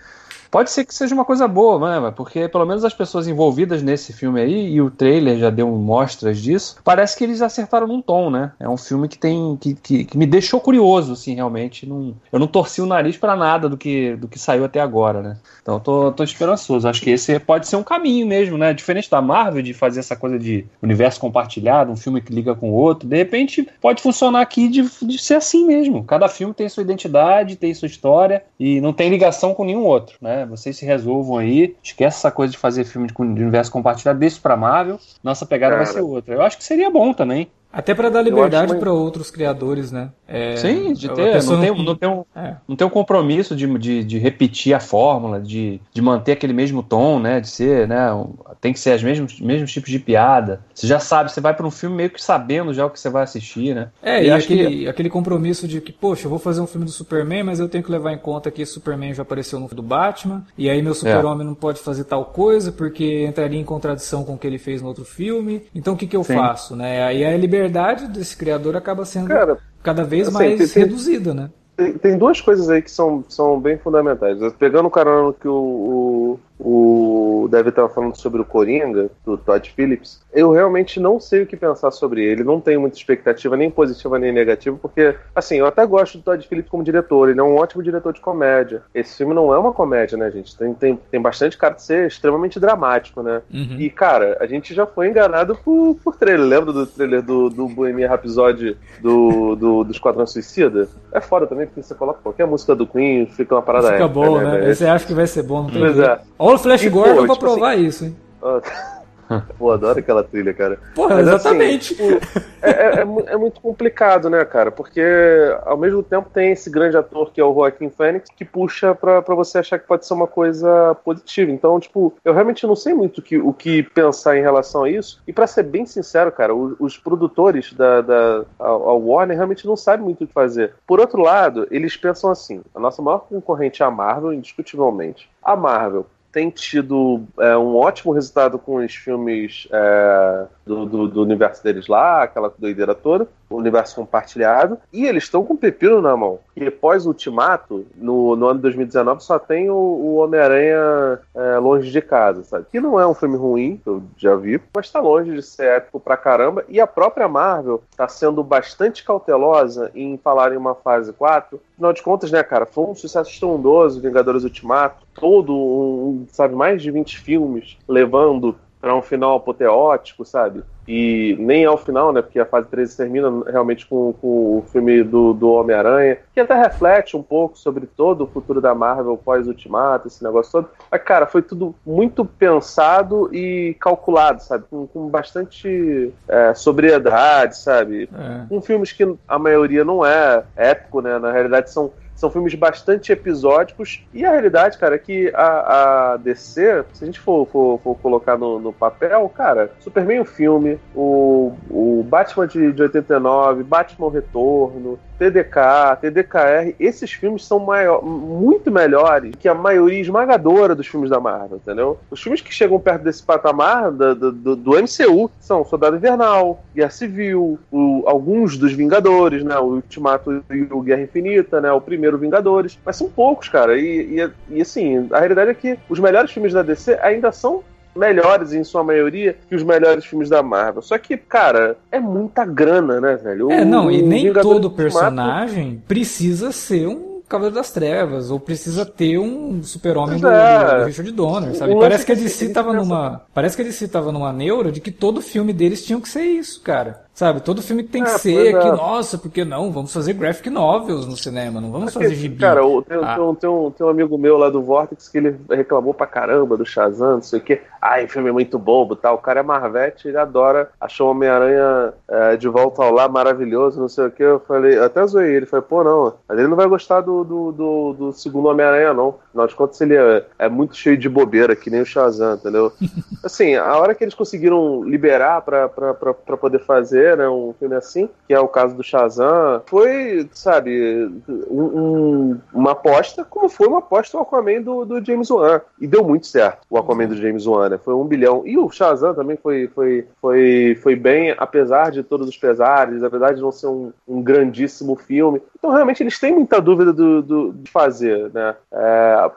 Speaker 2: Pode ser que seja uma coisa boa, né? Porque pelo menos as pessoas envolvidas nesse filme aí, e o trailer já deu mostras disso, parece que eles acertaram num tom, né? É um filme que tem. que, que, que me deixou curioso, assim, realmente. Não, eu não torci o nariz para nada do que, do que saiu até agora, né? Então tô, tô esperançoso. Acho que esse pode ser um caminho mesmo, né? Diferente da Marvel, de fazer essa coisa de universo compartilhado, um filme que liga com o outro. De repente pode funcionar aqui de, de ser assim mesmo. Cada filme tem sua identidade, tem sua história e não tem ligação com nenhum outro, né? Né? Vocês se resolvam aí, esquece essa coisa de fazer filme de, universo compartilhado, deixa pra Marvel, nossa pegada Cara. vai ser outra. Eu acho que seria bom também.
Speaker 1: Até para dar liberdade para outros criadores, né?
Speaker 2: É, Sim, de ter, não tem, não, tem um, é. não tem um compromisso de, de, de, repetir a fórmula, de, de manter aquele mesmo tom, né? De ser, né? Tem que ser os mesmos, mesmos tipos de piada. Você já sabe, você vai para um filme meio que sabendo já o que você vai assistir, né?
Speaker 1: É, e, e aquele, que... aquele compromisso de que, poxa, eu vou fazer um filme do Superman, mas eu tenho que levar em conta que esse Superman já apareceu no do Batman, e aí meu super-homem é. não pode fazer tal coisa porque entraria em contradição com o que ele fez no outro filme. Então o que, que eu Sim. faço, né? Aí a liberdade desse criador acaba sendo Cara, cada vez assim, mais tem, reduzida, né?
Speaker 3: Tem, tem, duas coisas aí que são, são bem fundamentais. Pegando o carona que o, o o David estava falando sobre o Coringa, do Todd Phillips. Eu realmente não sei o que pensar sobre ele. Não tenho muita expectativa, nem positiva nem negativa, porque, assim, eu até gosto do Todd Phillips como diretor. Ele é um ótimo diretor de comédia. Esse filme não é uma comédia, né, gente? Tem, tem, tem bastante cara de ser extremamente dramático, né? Uhum. E, cara, a gente já foi enganado por, por trailer. Lembra do trailer do, do Bohemian Rhapsody do, do, do Esquadrão Suicida? É foda também, porque você coloca qualquer música do Queen, fica uma parada
Speaker 1: Fica épica, bom, né? né? Você acha que vai ser bom, não tem Pois é. O Flash e, Gordon pô, pra tipo provar assim, isso, hein? [laughs]
Speaker 3: Pô, adoro aquela trilha, cara.
Speaker 1: Porra, Mas, assim, exatamente. Assim, tipo,
Speaker 3: é, é, é, muito complicado, né, cara? Porque ao mesmo tempo tem esse grande ator que é o Joaquin Phoenix que puxa pra, pra você achar que pode ser uma coisa positiva. Então, tipo, eu realmente não sei muito que, o que pensar em relação a isso. E para ser bem sincero, cara, os, os produtores da, da a, a Warner realmente não sabem muito o que fazer. Por outro lado, eles pensam assim: a nossa maior concorrente é a Marvel, indiscutivelmente. A Marvel tem tido é, um ótimo resultado com os filmes é, do, do, do, universo deles lá, aquela doideira toda, o universo compartilhado, e eles estão com o pepino na mão. E após o Ultimato, no, no ano de 2019, só tem o, o Homem-Aranha é, Longe de Casa, sabe? Que não é um filme ruim, que eu já vi, mas está longe de ser épico pra caramba, e a própria Marvel está sendo bastante cautelosa em falar em uma fase 4. Afinal de contas, né, cara, foi um sucesso estrondoso, Vingadores Ultimato, todo um, sabe, mais de 20 filmes levando para um final apoteótico, sabe? E nem ao final, né? Porque a fase 13 termina realmente com, com o filme do, do Homem-Aranha, que até reflete um pouco sobre todo o futuro da Marvel pós-Ultimato, esse negócio todo. Mas, cara, foi tudo muito pensado e calculado, sabe? Com, com bastante é, sobriedade, sabe? É. Com filmes que a maioria não é épico, né? Na realidade, são são filmes bastante episódicos. E a realidade, cara, é que a, a DC, se a gente for, for, for colocar no, no, papel, cara, Superman o filme, o, o Batman de, de 89, Batman Retorno, TDK, TDKR, esses filmes são maior, muito melhores que a maioria esmagadora dos filmes da Marvel, entendeu? Os filmes que chegam perto desse patamar do, do, do MCU são Soldado Invernal, Guerra Civil, o, alguns dos Vingadores, né? O Ultimato e o Guerra Infinita, né? O primeiro Vingadores, mas são poucos, cara. E, e, e assim, a realidade é que os melhores filmes da DC ainda são melhores em sua maioria que os melhores filmes da Marvel. Só que, cara, é muita grana, né, velho?
Speaker 1: É, não, e nem todo personagem precisa ser um Cavaleiro das Trevas, ou precisa ter um super-homem do, é. do, Richard Donner, sabe? Parece que a DC tava numa. Parece que a DC tava numa neura de que todo filme deles tinha que ser isso, cara. Sabe, todo filme tem que é, ser que, é. nossa, porque não? Vamos fazer graphic novels no cinema, não vamos fazer gibi.
Speaker 3: Cara, tem, ah. tem, um, tem, um, tem um amigo meu lá do Vortex que ele reclamou pra caramba do Shazam, não sei o quê. Ai, filme é muito bobo tal. O cara é Marvete, ele adora, achou o Homem-Aranha é, de volta ao lá maravilhoso, não sei o quê. Eu falei, eu até zoei ele, falei, pô, não, mas ele não vai gostar do, do, do, do segundo Homem-Aranha, não. Afinal de contas, ele é, é muito cheio de bobeira, que nem o Shazam, entendeu? [laughs] assim, a hora que eles conseguiram liberar pra, pra, pra, pra poder fazer né, um filme assim, que é o caso do Shazam, foi, sabe, um, um, uma aposta, como foi uma aposta o Aquaman do, do James Wan. E deu muito certo o Aquaman do James Wan, né? Foi um bilhão. E o Shazam também foi, foi, foi, foi bem, apesar de todos os pesares, apesar de não ser um, um grandíssimo filme. Então, realmente, eles têm muita dúvida do, do de fazer, né? É,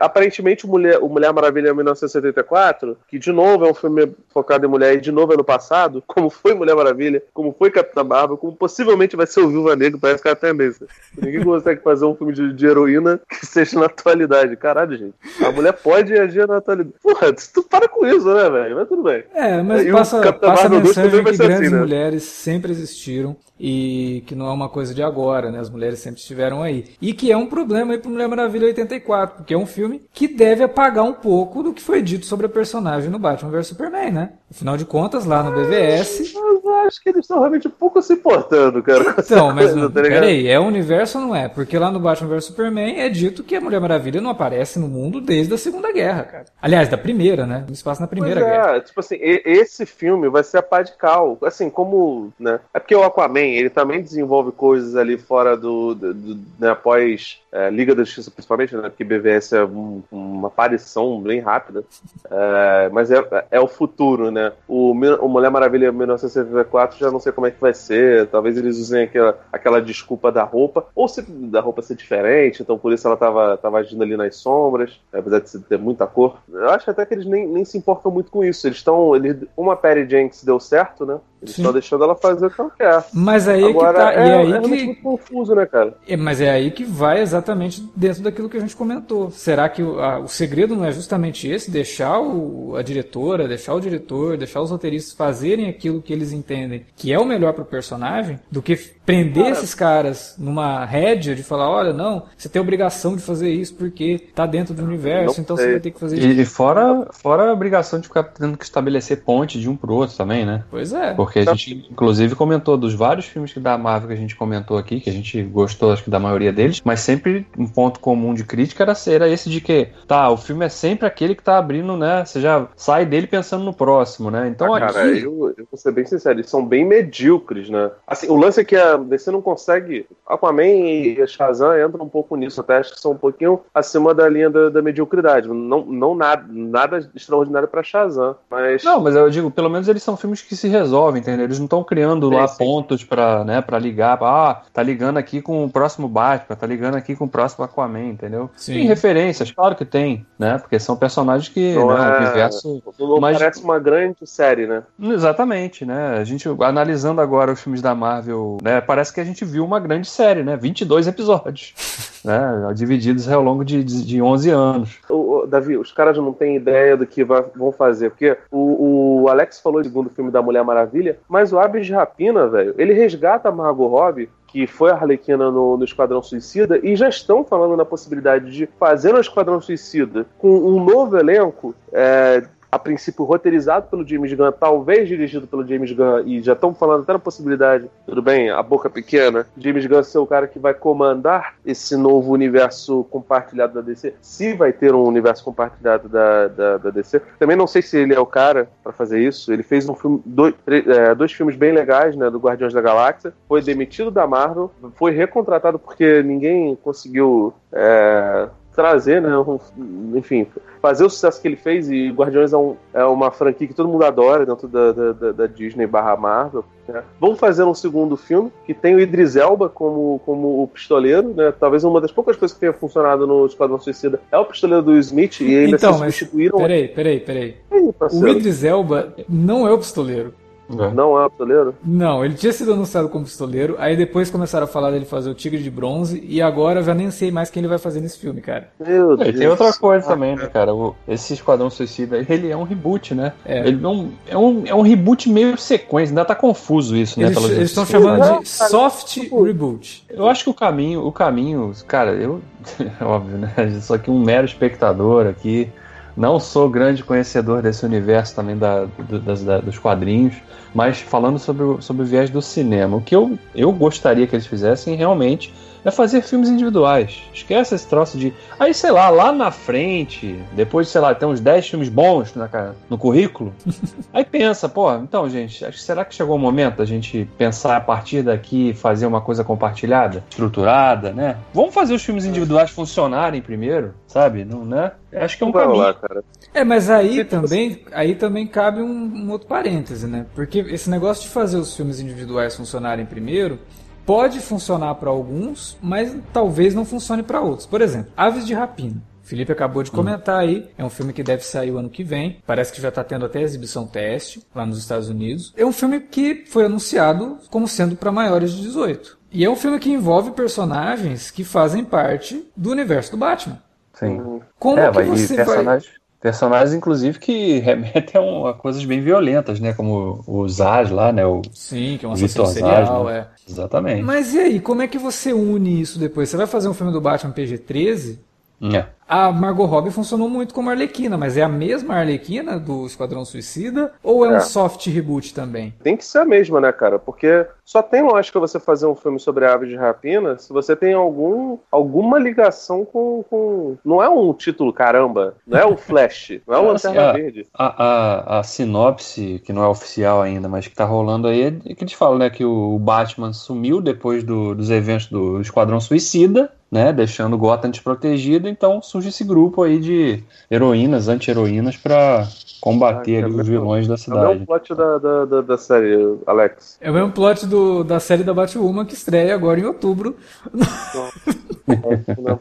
Speaker 3: aparentemente, o Mulher, o Mulher Maravilha 1974, que de novo é um filme focado em mulher e de novo é no passado, como foi Mulher Maravilha Maravilha, como foi Capitã Marvel, como possivelmente vai ser o Viúva Negra, parece que é a tendência. Ninguém consegue fazer um filme de, de, heroína que seja na atualidade. Caralho, gente. A mulher pode agir na atualidade. Porra, tu para com isso, né, velho? Mas tudo bem.
Speaker 1: É, mas e passa, passa a mensagem que grandes assim, né? mulheres sempre existiram e que não é uma coisa de agora, né? As mulheres sempre estiveram aí. E que é um problema aí pro Mulher Maravilha 84, porque é um filme que deve apagar um pouco do que foi dito sobre a personagem no Batman vs Superman, né? Afinal de contas, lá no BVS.
Speaker 3: Eu acho que eles estão realmente um pouco se importando, cara.
Speaker 1: Então, mas coisa, tá peraí, é o universo ou não é? Porque lá no Batman vs Superman é dito que a Mulher Maravilha não aparece no mundo desde a Segunda Guerra, cara. Aliás, da primeira, né? No espaço na Primeira
Speaker 3: pois
Speaker 1: é, Guerra.
Speaker 3: Tipo assim, esse filme vai ser a pá de cal. Assim, como. Né? É porque o Aquaman ele também desenvolve coisas ali fora do. do, do né, após é, Liga da Justiça, principalmente, né? Porque BVS é um, uma aparição bem rápida. É, mas é, é o futuro, né? O, o Mulher Maravilha 1974 já não sei como é que vai ser. Talvez eles usem aquela, aquela desculpa da roupa, ou se da roupa ser diferente, então por isso ela tava, tava agindo ali nas sombras, apesar de ter muita cor. Eu acho até que eles nem, nem se importam muito com isso. Eles estão. Eles, uma Perry Jenks deu certo, né? Eles estão deixando ela fazer o que ela quer.
Speaker 1: Mas aí Agora, que tá. É, e aí é que...
Speaker 3: muito confuso, né, cara?
Speaker 1: É, mas é aí que vai exatamente dentro daquilo que a gente comentou. Será que o, a, o segredo não é justamente esse? Deixar o, a diretora, deixar o diretor, deixar os roteiristas fazerem aquilo que eles entendem que é o melhor pro personagem, do que prender cara, esses caras numa rédea de falar, olha, não, você tem obrigação de fazer isso porque tá dentro do universo, então sei. você vai ter que fazer
Speaker 2: isso. E fora, fora a obrigação de ficar tendo que estabelecer ponte de um pro outro também, né?
Speaker 1: Pois é.
Speaker 2: Porque a gente, inclusive, comentou dos vários filmes da Marvel que a gente comentou aqui, que a gente gostou, acho que da maioria deles, mas sempre um ponto comum de crítica era, era esse de que, tá, o filme é sempre aquele que tá abrindo, né? Você já sai dele pensando no próximo, né? Então
Speaker 3: ah, aqui... Cara, eu, eu vou ser bem sincero, eles são bem medíocres, né? Assim, o lance é que a DC não consegue. Aquaman e Shazam entram um pouco nisso, até acho que são um pouquinho acima da linha da, da mediocridade. Não, não nada, nada extraordinário para Shazam, mas.
Speaker 2: Não, mas eu digo, pelo menos eles são filmes que se resolvem, entendeu? Eles não estão criando sim, lá sim. pontos para né, pra ligar. Pra, ah, tá ligando aqui com o próximo Batman, tá ligando aqui com o próximo Aquaman, entendeu? Sim. Tem referências, claro que tem, né? Porque são personagens que. Não, né, é... o universo.
Speaker 3: Mas... parece uma grande série, né?
Speaker 2: Exatamente, né? A gente, analisando agora os filmes da Marvel, né? Parece que a gente viu uma grande série, né? 22 episódios, [laughs] né? Divididos ao longo de, de, de 11 anos.
Speaker 3: O, o, Davi, os caras não têm ideia do que vai, vão fazer, porque o, o Alex falou do segundo filme da Mulher Maravilha, mas o Aves de Rapina, velho, ele resgata a Margot Robbie que foi a Arlequina no, no, Esquadrão Suicida, e já estão falando na possibilidade de fazer o Esquadrão Suicida com um novo elenco, é, a princípio roteirizado pelo James Gunn, talvez dirigido pelo James Gunn, e já estão falando até na possibilidade, tudo bem, a boca pequena, James Gunn ser o cara que vai comandar esse novo universo compartilhado da DC, se vai ter um universo compartilhado da, da, da DC. Também não sei se ele é o cara para fazer isso. Ele fez um filme, dois, é, dois filmes bem legais, né, do Guardiões da Galáxia, foi demitido da Marvel, foi recontratado porque ninguém conseguiu é, trazer, né? Um, enfim, fazer o sucesso que ele fez. E Guardiões é, um, é uma franquia que todo mundo adora dentro da, da, da Disney barra Marvel. Né? Vamos fazer um segundo filme que tem o Idris Elba como, como o pistoleiro, né? Talvez uma das poucas coisas que tenha funcionado no Esquadrão Suicida é o pistoleiro do Smith e ainda
Speaker 1: então,
Speaker 3: se substituíram.
Speaker 1: Peraí, peraí, peraí. o Idris Elba não é o pistoleiro.
Speaker 3: É. Não é o pistoleiro?
Speaker 1: Não, ele tinha sido anunciado como pistoleiro, aí depois começaram a falar dele fazer o Tigre de Bronze, e agora eu já nem sei mais quem ele vai fazer nesse filme, cara.
Speaker 2: Meu Deus. É, tem outra coisa também, né, cara? O, esse Esquadrão Suicida, ele é um reboot, né? É. Ele não, é, um, é um reboot meio sequência, ainda tá confuso isso, né?
Speaker 1: Eles estão chamando de soft reboot.
Speaker 2: Eu acho que o caminho, o caminho, cara, eu. [laughs] óbvio, né? Só que um mero espectador aqui. Não sou grande conhecedor desse universo também da, do, das, da, dos quadrinhos, mas falando sobre, o, sobre o viés do cinema, o que eu, eu gostaria que eles fizessem realmente é fazer filmes individuais. Esquece esse troço de. Aí, sei lá, lá na frente, depois, sei lá, tem uns 10 filmes bons na, no currículo. [laughs] aí pensa, pô, então, gente, será que chegou o momento da gente pensar a partir daqui fazer uma coisa compartilhada, estruturada, né? Vamos fazer os filmes individuais funcionarem primeiro, sabe? Não, né? Acho que é um caminho. Lá, cara.
Speaker 1: É, mas aí também, aí também cabe um, um outro parêntese, né? Porque esse negócio de fazer os filmes individuais funcionarem primeiro pode funcionar para alguns, mas talvez não funcione para outros. Por exemplo, Aves de Rapina Felipe acabou de hum. comentar aí. É um filme que deve sair o ano que vem. Parece que já está tendo até exibição teste lá nos Estados Unidos. É um filme que foi anunciado como sendo para maiores de 18. E é um filme que envolve personagens que fazem parte do universo do Batman.
Speaker 2: Sim.
Speaker 1: Como é, que você
Speaker 2: personagens, vai... personagens, inclusive, que [laughs] remetem a, a, coisas bem violentas, né? Como o Zaz lá, né? O
Speaker 1: Sim, que é um assassino serial, né? é.
Speaker 2: Exatamente.
Speaker 1: Mas e aí, como é que você une isso depois? Você vai fazer um filme do Batman PG-13?
Speaker 2: É.
Speaker 1: A Margot Robbie funcionou muito como Arlequina, mas é a mesma Arlequina do Esquadrão Suicida ou é, é, um soft reboot também?
Speaker 3: Tem que ser a mesma, né, cara? Porque só tem lógica você fazer um filme sobre aves de rapina se você tem algum, alguma ligação com, com... Não é um título, caramba. Não é o Flash. Não é o [laughs] Lanterna
Speaker 2: assim, Verde. A, a, a, sinopse, que não é oficial ainda, mas que tá rolando aí, é que eles falam, né? Que o Batman sumiu depois do, dos eventos do Esquadrão Suicida né, deixando Gotham desprotegido, então surge esse grupo aí de heroínas, anti-heroínas para combater ah, os vilões da cidade. É o
Speaker 3: mesmo plot da, da, da, da, série, Alex.
Speaker 1: É o mesmo plot do, da série da Batwoman que estreia agora em outubro. Não, não, não.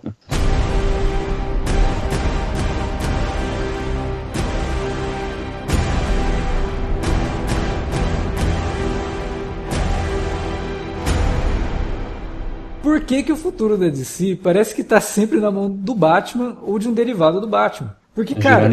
Speaker 1: Por que, que o futuro da DC parece que está sempre na mão do Batman ou de um derivado do Batman? Porque, cara,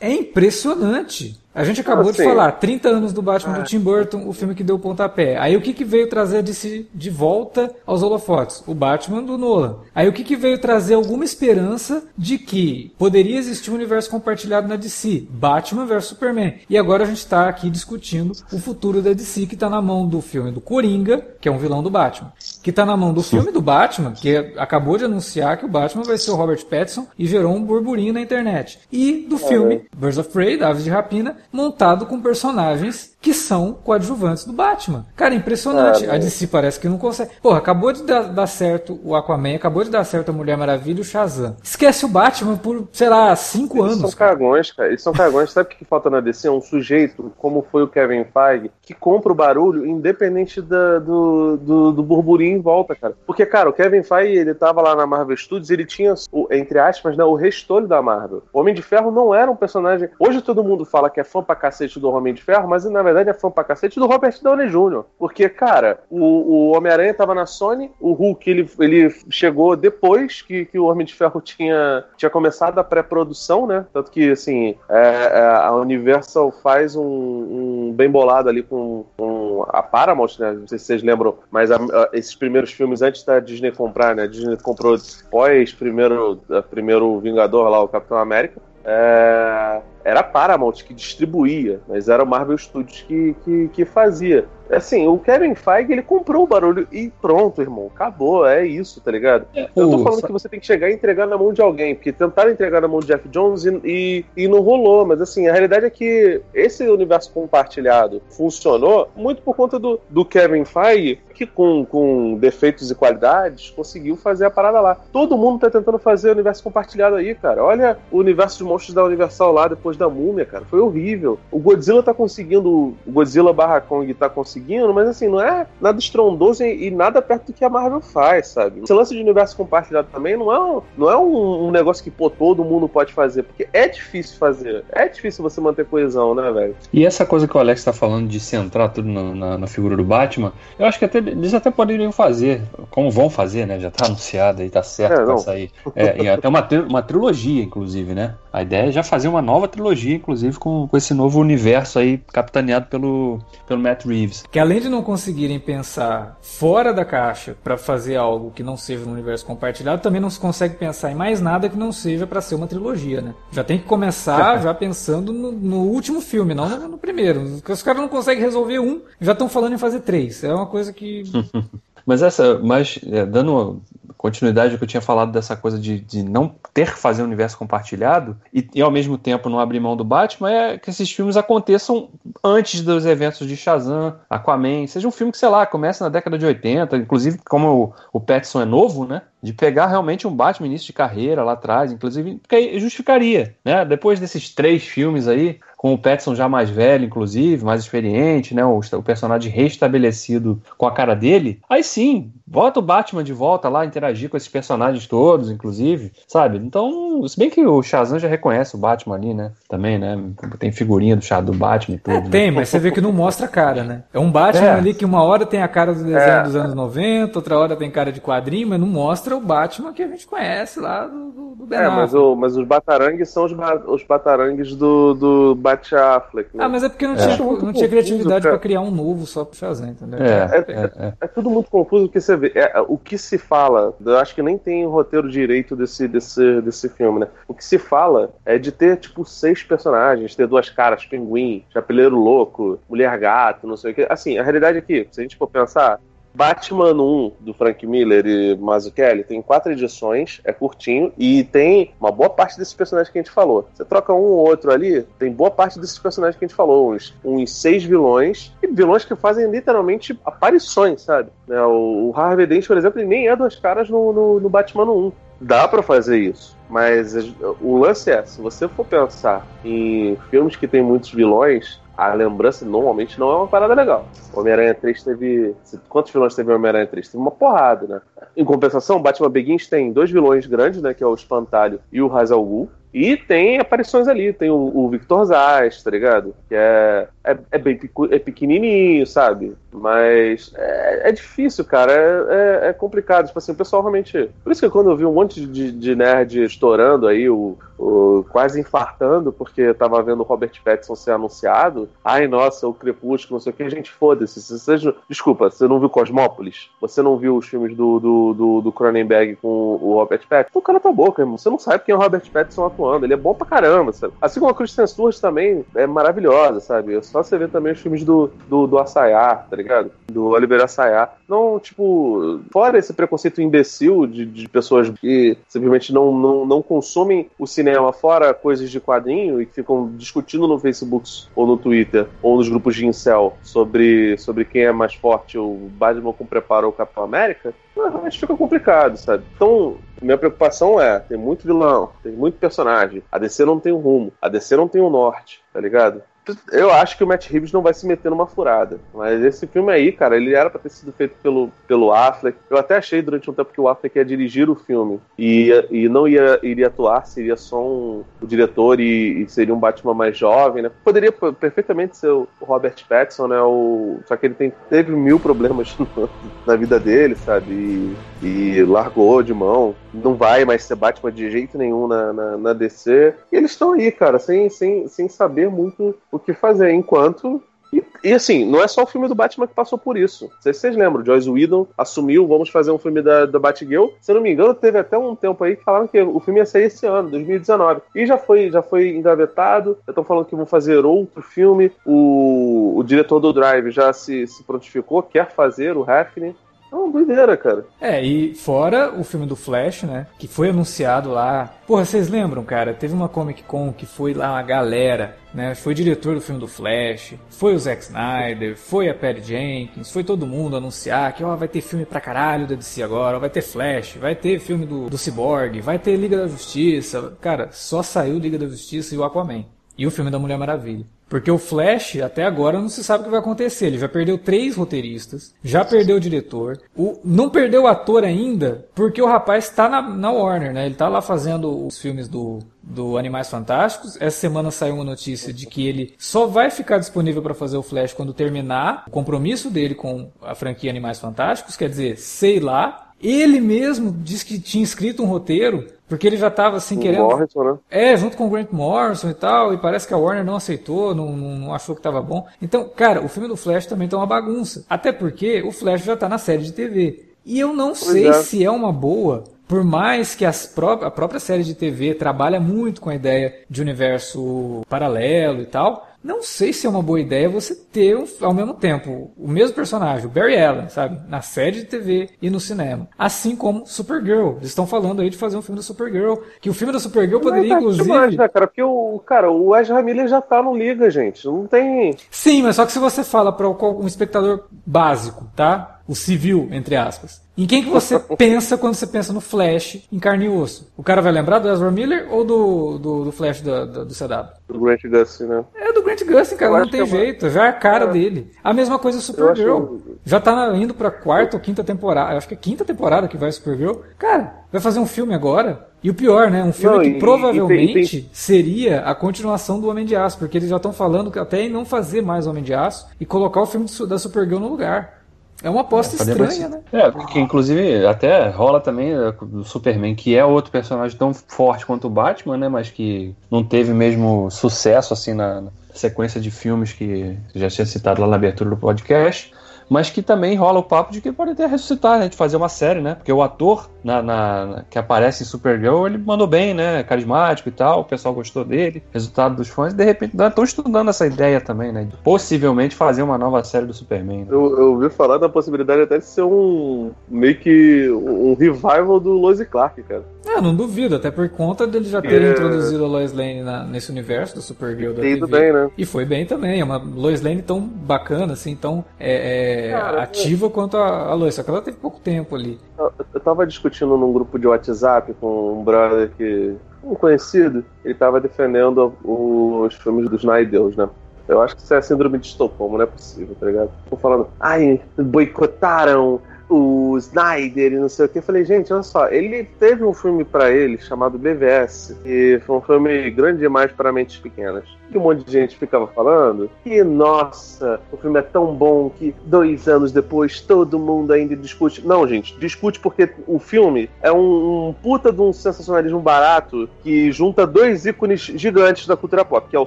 Speaker 1: é impressionante. A gente acabou assim, de falar, 30 anos do Batman do ah. Tim Burton, o filme que deu o pontapé. Aí o que, que veio trazer de, de volta aos holofotes? O Batman do Nolan. Aí o que, que veio trazer alguma esperança de que poderia existir um universo compartilhado na DC? Batman vs Superman. E agora a gente está aqui discutindo o futuro da DC, que está na mão do filme do Coringa, que é um vilão do Batman. Que está na mão do filme do Batman, que acabou de anunciar que o Batman vai ser o Robert Pattinson e gerou um burburinho na internet. E do filme Birds of Prey, Aves de Rapina, montado com personagens que são coadjuvantes do Batman. Cara, impressionante. Ah, a DC parece que não consegue. Porra, acabou de dar, dar, certo o Aquaman, acabou de dar certo a Mulher Maravilha e o Shazam. Esquece o Batman por, sei lá, cinco
Speaker 3: Eles
Speaker 1: anos.
Speaker 3: São cara. cagões, cara. Eles são cagões. Sabe o que falta na DC? Um sujeito, como foi o Kevin Feige, que compra o barulho independente da, do, do, do, burburinho em volta, cara. Porque, cara, o Kevin Feige, ele tava lá na Marvel Studios, ele tinha, o, entre aspas, né, o restolho da Marvel. O Homem de Ferro não era um personagem. Hoje todo mundo fala que é fã pra cacete do Homem de Ferro, mas na verdade é fã pra cacete do Robert Downey Jr. Porque, cara, o, o Homem-Aranha tava na Sony, o Hulk ele, ele chegou depois que, que o Homem de Ferro tinha, tinha começado a pré-produção, né? Tanto que, assim, é, é, a Universal faz um, um, bem bolado ali com, com, a Paramount, né? Não sei se vocês lembram, mas a, a, esses primeiros filmes antes da Disney comprar, né? A Disney comprou pós primeiro, primeiro Vingador lá, o Capitão América. É, era a Paramount que distribuía, mas era o Marvel Studios que, que, que fazia. Assim, o Kevin Feige, ele comprou o barulho e pronto, irmão. Acabou, é isso, tá ligado? É, eu tô falando que você tem que chegar e entregar na mão de alguém, porque tentaram entregar na mão de Jeff Jones e, e, e, não rolou. Mas assim, a realidade é que esse universo compartilhado funcionou muito por conta do, do Kevin Feige, que com, com defeitos e qualidades conseguiu fazer a parada lá. Todo mundo tá tentando fazer o universo compartilhado aí, cara. Olha o universo de monstros da Universal lá depois da múmia, cara. Foi horrível. O Godzilla tá conseguindo. O Godzilla barra Kong tá conseguindo mas assim, não é nada estrondoso e, e, nada perto do que a Marvel faz, sabe? Esse lance de universo compartilhado também não é, não é um, um, negócio que, pô, todo mundo pode fazer, porque é difícil fazer. É difícil você manter coesão, né, velho?
Speaker 2: E essa coisa que o Alex tá falando de centrar tudo na, na, na, figura do Batman, eu acho que até, eles até poderiam fazer, como vão fazer, né? Já tá anunciado aí, tá certo é, pra sair. É, e até uma, uma trilogia, inclusive, né? A ideia é já fazer uma nova trilogia, inclusive, com, com esse novo universo aí capitaneado pelo, pelo Matt Reeves
Speaker 1: que além de não conseguirem pensar fora da caixa para fazer algo que não seja um universo compartilhado, também não se consegue pensar em mais nada que não seja para ser uma trilogia, né? Já tem que começar [laughs] já pensando no, no último filme, não no, no primeiro. Os caras não conseguem resolver um, já estão falando em fazer três. É uma coisa que [laughs]
Speaker 2: Mas essa, mas é, dando continuidade ao que eu tinha falado dessa coisa de, de não ter que fazer um universo compartilhado e, e, ao mesmo tempo não abrir mão do Batman, é que esses filmes aconteçam antes dos eventos de Shazam, Aquaman, seja um filme que, sei lá, comece na década de 80, inclusive como o, o Petson é novo, né? De pegar realmente um Batman início de carreira lá atrás, inclusive, porque aí justificaria, né? Depois desses três filmes aí, com o Petson já mais velho, inclusive, mais experiente, né? O, o personagem restabelecido com a cara dele, aí sim, bota o Batman de volta lá, interagir com esses personagens todos, inclusive, sabe? Então, se bem que o Shazam já reconhece o Batman ali, né? Também, né? Tem figurinha do chá do Batman e tudo. É,
Speaker 1: né? Tem, mas você vê que não mostra a cara, né? É um Batman é. ali que uma hora tem a cara do desenho é. dos anos 90, outra hora tem cara de quadrinho, mas não mostra o Batman que a gente conhece lá do, do, do
Speaker 3: Ben É, mas, o, mas, os batarangues são os, os batarangues do, do Bat Affleck,
Speaker 1: né? Ah, mas é porque não é. tinha, não tinha criatividade para criar um novo só pro Shazam, entendeu? É,
Speaker 3: é, é, tudo muito confuso, porque você vê, o que se fala, eu acho que nem tem roteiro direito desse, desse, desse filme, né? O que se fala é de ter, tipo, seis personagens, ter duas caras, pinguim, chapeleiro louco, mulher gato, não sei o que. Assim, a realidade é que, se a gente for pensar, Batman 1 do Frank Miller e Mazzucchelli tem quatro edições, é curtinho e tem uma boa parte desses personagens que a gente falou. Você troca um ou outro ali, tem boa parte desses personagens que a gente falou, uns, uns seis vilões e vilões que fazem literalmente aparições, sabe? Né, o, Harvey Dent, por exemplo, ele nem é duas caras no, no, no Batman 1. Dá para fazer isso. Mas o lance é, se você for pensar em filmes que tem muitos vilões, a lembrança normalmente não é uma parada legal. Homem-Aranha 3 teve. Quantos vilões teve Homem-Aranha 3? Teve uma porrada, né? Em compensação, Batman Begins tem dois vilões grandes, né? Que é o Espantalho e o Ra's al Ghul. E tem aparições ali, tem o, o Victor Zaz, tá ligado? Que é, é, é bem é pequenininho, sabe? Mas é, é difícil, cara. É, é, é, complicado. Tipo assim, o pessoal realmente. Por isso que quando eu vi um monte de, de nerd estourando aí, o, o, quase infartando, porque tava vendo o Robert Pattinson ser anunciado. Ai, nossa, o Crepúsculo, não sei o que. Gente, foda-se. Você, desculpa, você não viu Cosmópolis? Você não viu os filmes do, do, do, do Cronenberg com o Robert Pattinson? O cara tá boca, irmão. Você não sabe quem é o Robert Pattinson atuando. Ele é bom pra caramba, sabe? Assim como a Kristen Stewart também é maravilhosa, sabe? É só você ver também os filmes do, do, do tá ligado? Do Oliver Assayar. Não, tipo, fora esse preconceito imbecil de, de pessoas que simplesmente não, não, não consumem o cinema fora coisas de quadrinho e que ficam discutindo no Facebook ou no Twitter ou nos grupos de incel sobre, sobre quem é mais forte, o Batman com preparo ou o Capitão América, realmente fica complicado, sabe? Então, minha preocupação é, tem muito vilão, tem muito personagem, a DC não tem um rumo, a DC não tem um norte, tá ligado? Eu acho que o Matt Reeves não vai se meter numa furada. Mas esse filme aí, cara, ele era pra ter sido feito pelo, pelo Affleck. Eu até achei durante um tempo que o Affleck ia dirigir o filme. E, e não ia, iria atuar, seria só um, o diretor e, e, seria um Batman mais jovem, né? Poderia perfeitamente ser o Robert Pattinson, né? O, só que ele tem, teve mil problemas [laughs] na vida dele, sabe? E, e largou de mão. Não vai mais ser Batman de jeito nenhum na, na, na DC. E eles estão aí, cara, sem, sem, sem saber muito o que fazer, enquanto e, e, assim, não é só o filme do Batman que passou por isso. Não sei se vocês lembram, Joyce Whedon assumiu, vamos fazer um filme da, da Batgirl. Se eu não me engano, teve até um tempo aí que falaram que o filme ia sair esse ano, 2019. E já foi, já foi engavetado. Estão falando que vão fazer outro filme. O, o diretor do Drive já se, se prontificou, quer fazer o Hefner. É uma doideira, cara.
Speaker 1: É, e fora o filme do Flash, né? Que foi anunciado lá. Porra, vocês lembram, cara? Teve uma Comic Con que foi lá uma galera, né? Foi diretor do filme do Flash, foi o Zack Snyder, foi a Perry Jenkins, foi todo mundo anunciar que ó, vai ter filme pra caralho da DC agora, vai ter Flash, vai ter filme do, do Cyborg, vai ter Liga da Justiça. Cara, só saiu Liga da Justiça e o Aquaman. E o filme da Mulher Maravilha. Porque o Flash, até agora, não se sabe o que vai acontecer. Ele já perdeu três roteiristas, já perdeu o diretor, o, não perdeu o ator ainda, porque o rapaz está na, na Warner, né? Ele está lá fazendo os filmes do, do Animais Fantásticos. Essa semana saiu uma notícia de que ele só vai ficar disponível para fazer o Flash quando terminar o compromisso dele com a franquia Animais Fantásticos. Quer dizer, sei lá. Ele mesmo disse que tinha escrito um roteiro porque ele já estava assim o querendo. Morrison, né? É, junto com o Grant Morrison e tal. E parece que a Warner não aceitou, não, não achou que estava bom. Então, cara, o filme do Flash também tá uma bagunça. Até porque o Flash já está na série de TV. E eu não pois sei é. se é uma boa. Por mais que pró a própria série de TV trabalha muito com a ideia de universo paralelo e tal, não sei se é uma boa ideia você ter ao mesmo tempo o mesmo personagem, o Barry Allen, sabe? Na série de TV e no cinema. Assim como Supergirl. Eles estão falando aí de fazer um filme da Supergirl. Que o filme da Supergirl poderia, tá inclusive. Demais,
Speaker 3: né, cara? Porque o, cara, o Ezra Miller já tá no Liga, gente. Não tem.
Speaker 1: Sim, mas só que se você fala para um espectador básico, tá? O civil, entre aspas. Em quem que você [laughs] pensa quando você pensa no Flash em carne e osso? O cara vai lembrar do Ezra Miller ou do, do, do Flash do, do, do CW?
Speaker 3: Do Grant Gustin, né?
Speaker 1: É do Grant Gustin, cara, não tem é jeito. Já é a cara é. dele. A mesma coisa Supergirl. Acho... Já tá indo pra quarta ou quinta temporada. Acho que é quinta temporada que vai Supergirl. Cara, vai fazer um filme agora. E o pior, né? Um filme não, que e, provavelmente e tem, tem... seria a continuação do Homem de Aço, porque eles já estão falando até em não fazer mais Homem de Aço e colocar o filme da Supergirl no lugar. É uma aposta é, estranha, né?
Speaker 2: É, porque inclusive até rola também é, do Superman, que é outro personagem tão forte quanto o Batman, né? Mas que não teve mesmo sucesso assim na sequência de filmes que já tinha citado lá na abertura do podcast mas que também rola o papo de que pode até ressuscitar, né? De fazer uma série, né? Porque o ator na, na, que aparece em Supergirl, ele mandou bem, né? Carismático e tal, o pessoal gostou dele, resultado dos fãs, e de repente estão estudando essa ideia também, né? De possivelmente fazer uma nova série do Superman. Né?
Speaker 3: Eu, eu ouvi falar da possibilidade até de ser um meio que um revival do Lois e Clark, cara.
Speaker 1: É, não duvido, até por conta dele já ter é... introduzido a Lois Lane na, nesse universo do Supergirl da TV.
Speaker 3: bem, né?
Speaker 1: E foi bem também, é uma Lois Lane tão bacana, assim, tão é, é, Cara, ativa quanto a, a Lois, só que ela teve pouco tempo ali.
Speaker 3: Eu, eu tava discutindo num grupo de WhatsApp com um brother que. um conhecido, ele tava defendendo os filmes dos Nightdales, né? Eu acho que isso é síndrome de Estocolmo, não é possível, tá ligado? Tô falando, ai, boicotaram o Snyder e não sei o que. Eu falei, gente, olha só, ele teve um filme para ele chamado BVS, que foi um filme grande demais para mentes pequenas que um monte de gente ficava falando que, nossa, o filme é tão bom que dois anos depois todo mundo ainda discute. Não, gente, discute porque o filme é um, um puta de um sensacionalismo barato que junta dois ícones gigantes da cultura pop, que é o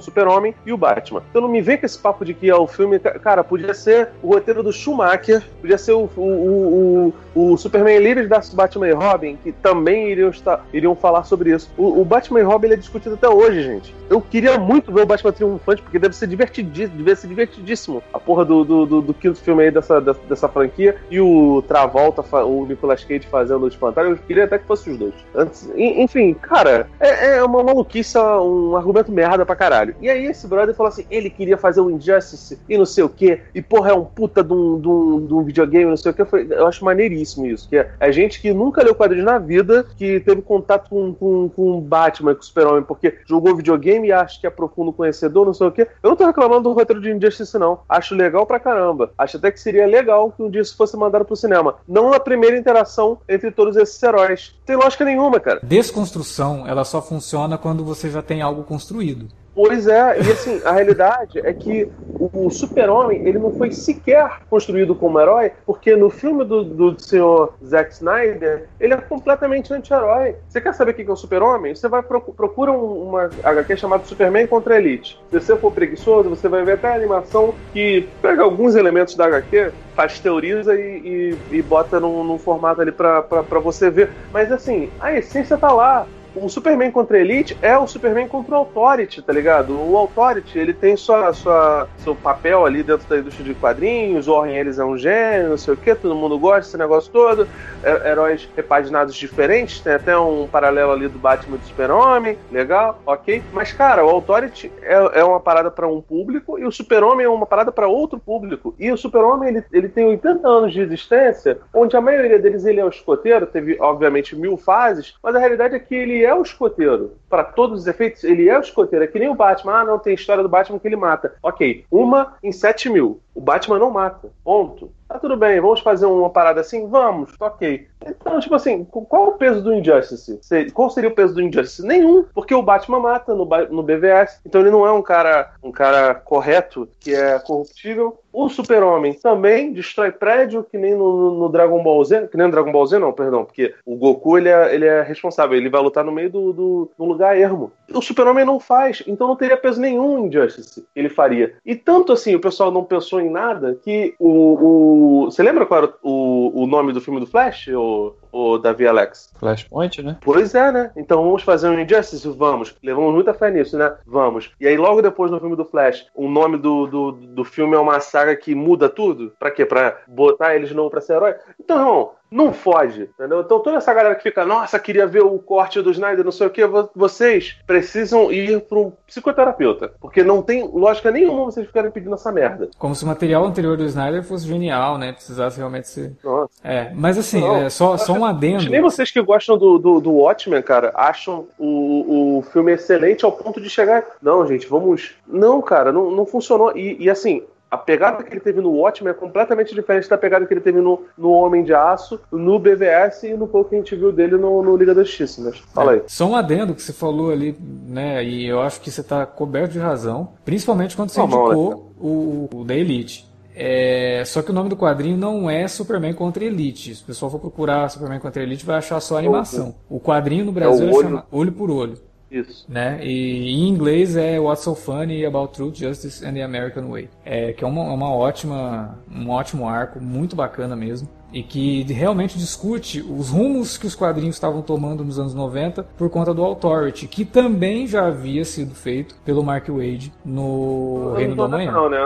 Speaker 3: Super-Homem e o Batman. Então não me vem com esse papo de que é o filme. Cara, podia ser o roteiro do Schumacher, podia ser o, o, o, o, Superman Líderes da Batman e Robin, que também iriam, estar, iriam falar sobre isso. O, o Batman e Robin é discutido até hoje, gente. Eu queria muito ver o Batman Triunfante, porque deve ser divertidíssimo, deve ser divertidíssimo a porra do, do, do, do quinto filme aí dessa, dessa, dessa, franquia e o Travolta, o Nicolas Cage fazendo o espantalho. Eu queria até que fosse os dois. Antes, enfim, cara, é, é uma maluquice, um argumento merda pra caralho. E aí esse brother falou assim: ele queria fazer o Injustice e não sei o que, e porra, é um puta de um, de um, de um videogame, não sei o que. Eu, falei, eu acho maneiríssimo isso. Que é, é gente que nunca leu quadrinhos na vida, que teve contato com, com, com Batman, com o Super-Homem, porque jogou videogame e acha que é profundo conhecedor, não sei o quê. Eu não tô reclamando do roteiro de Injustice, não. Acho legal pra caramba. Acho até que seria legal que um dia isso fosse mandado pro cinema. Não a primeira interação entre todos esses heróis. Tem lógica nenhuma, cara.
Speaker 1: Desconstrução, ela só funciona quando você já tem algo construído.
Speaker 3: Pois é, e assim, a realidade é que o Super-Homem, ele não foi sequer construído como herói, porque no filme do, do senhor Zack Snyder, ele é completamente anti-herói. Você quer saber o que é o Super-Homem? Você vai procura uma HQ chamada Superman contra Elite. Se você for preguiçoso, você vai ver até a animação que pega alguns elementos da HQ, pasteuriza e, e, e bota num, num formato ali pra, pra, pra você ver. Mas assim, a essência tá lá o Superman contra a Elite é o Superman contra o Authority, tá ligado? O Authority, ele tem sua, sua, seu papel ali dentro da indústria de quadrinhos, o Warren Ellis é um gênio, não sei o que, todo mundo gosta desse negócio todo, é, heróis repaginados diferentes, tem até um paralelo ali do Batman do Super-Homem, legal, ok. Mas, cara, o Authority é, é uma parada para um público e o Super-Homem é uma parada para outro público. E o Super-Homem, ele, ele tem 80 anos de existência, onde a maioria deles ele é o escoteiro, teve, obviamente, mil fases, mas a realidade é que ele é o escoteiro. Para todos os efeitos, ele é o escoteiro. É que nem o Batman. Ah, não, tem história do Batman que ele mata. Ok, uma em sete mil. O Batman não mata. Ponto. Tá tudo bem, vamos fazer uma parada assim? Vamos, ok. Então, tipo assim, qual o peso do Injustice? Qual seria o peso do Injustice? Nenhum, porque o Batman mata no, no BVS, então ele não é um cara, um cara correto, que é corruptível. O Super-Homem também destrói prédio, que nem no, no, Dragon Ball Z, que nem no Dragon Ball Z, não, perdão, porque o Goku ele é, ele é responsável, ele vai lutar no meio do, do, do lugar ermo. O Super-Homem não faz, então não teria peso nenhum em Injustice ele faria. E tanto assim, o pessoal não pensou em nada que o, o você lembra qual era o, o nome do filme do Flash, o, o Davi Alex?
Speaker 2: Flashpoint, né?
Speaker 3: Pois é, né? Então vamos fazer um Injustice? Vamos. Levamos muita fé nisso, né? Vamos. E aí, logo depois no filme do Flash, o nome do, do, do filme é uma saga que muda tudo? Pra quê? Pra botar eles de novo pra ser herói? Então, não foge, entendeu? Então toda essa galera que fica, nossa, queria ver o corte do Snyder, não sei o que, vocês precisam ir para um psicoterapeuta, porque não tem lógica nenhuma vocês ficarem pedindo essa merda.
Speaker 1: Como se o material anterior do Snyder fosse genial, né? Precisasse realmente ser. Nossa. É, mas assim, não, é, só, só um adendo.
Speaker 3: Nem vocês que gostam do, do, do Watchmen, cara, acham o, o filme excelente ao ponto de chegar. Não, gente, vamos. Não, cara, não, não funcionou. E, e assim, a pegada que ele teve no Watchmen é completamente diferente da pegada que ele teve no, no Homem de Aço, no BVS e no pouco que a gente viu dele no, no Liga da Justiça. Mas fala aí.
Speaker 1: só um adendo que você falou ali, né? E eu acho que você está coberto de razão, principalmente quando você Normal, indicou né? o, o da Elite. É, só que o nome do quadrinho não é Superman contra Elite. Se o pessoal for procurar Superman contra Elite, vai achar só a animação. O quadrinho no Brasil é, olho... chama Olho por Olho.
Speaker 3: Isso.
Speaker 1: Né? E em inglês é What's So Funny About Truth, Justice and the American Way. É, que é uma, uma ótima, um ótimo arco, muito bacana mesmo. E que realmente discute os rumos que os quadrinhos estavam tomando nos anos 90 por conta do Authority, que também já havia sido feito pelo Mark Wade no Reino do Amanhã.
Speaker 3: Não, né?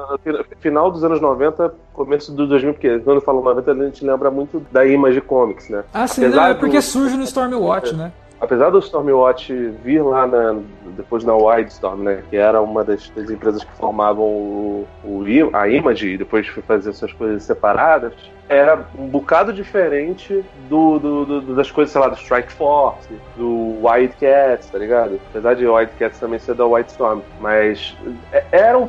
Speaker 3: Final dos anos 90, começo do 2000, porque quando falo 90 a gente lembra muito da Image Comics, né?
Speaker 1: Ah, sim, não, é porque do... surge no Stormwatch, né?
Speaker 3: Apesar do Stormwatch vir lá na, depois na Wildstorm, né, que era uma das, das empresas que formavam o, o, a Image e depois foi fazer suas coisas separadas, era um bocado diferente do, do, do, das coisas, sei lá, do Strike Force, do White Cats, tá ligado? Apesar de White Cats também ser da Wildstorm, mas é, era um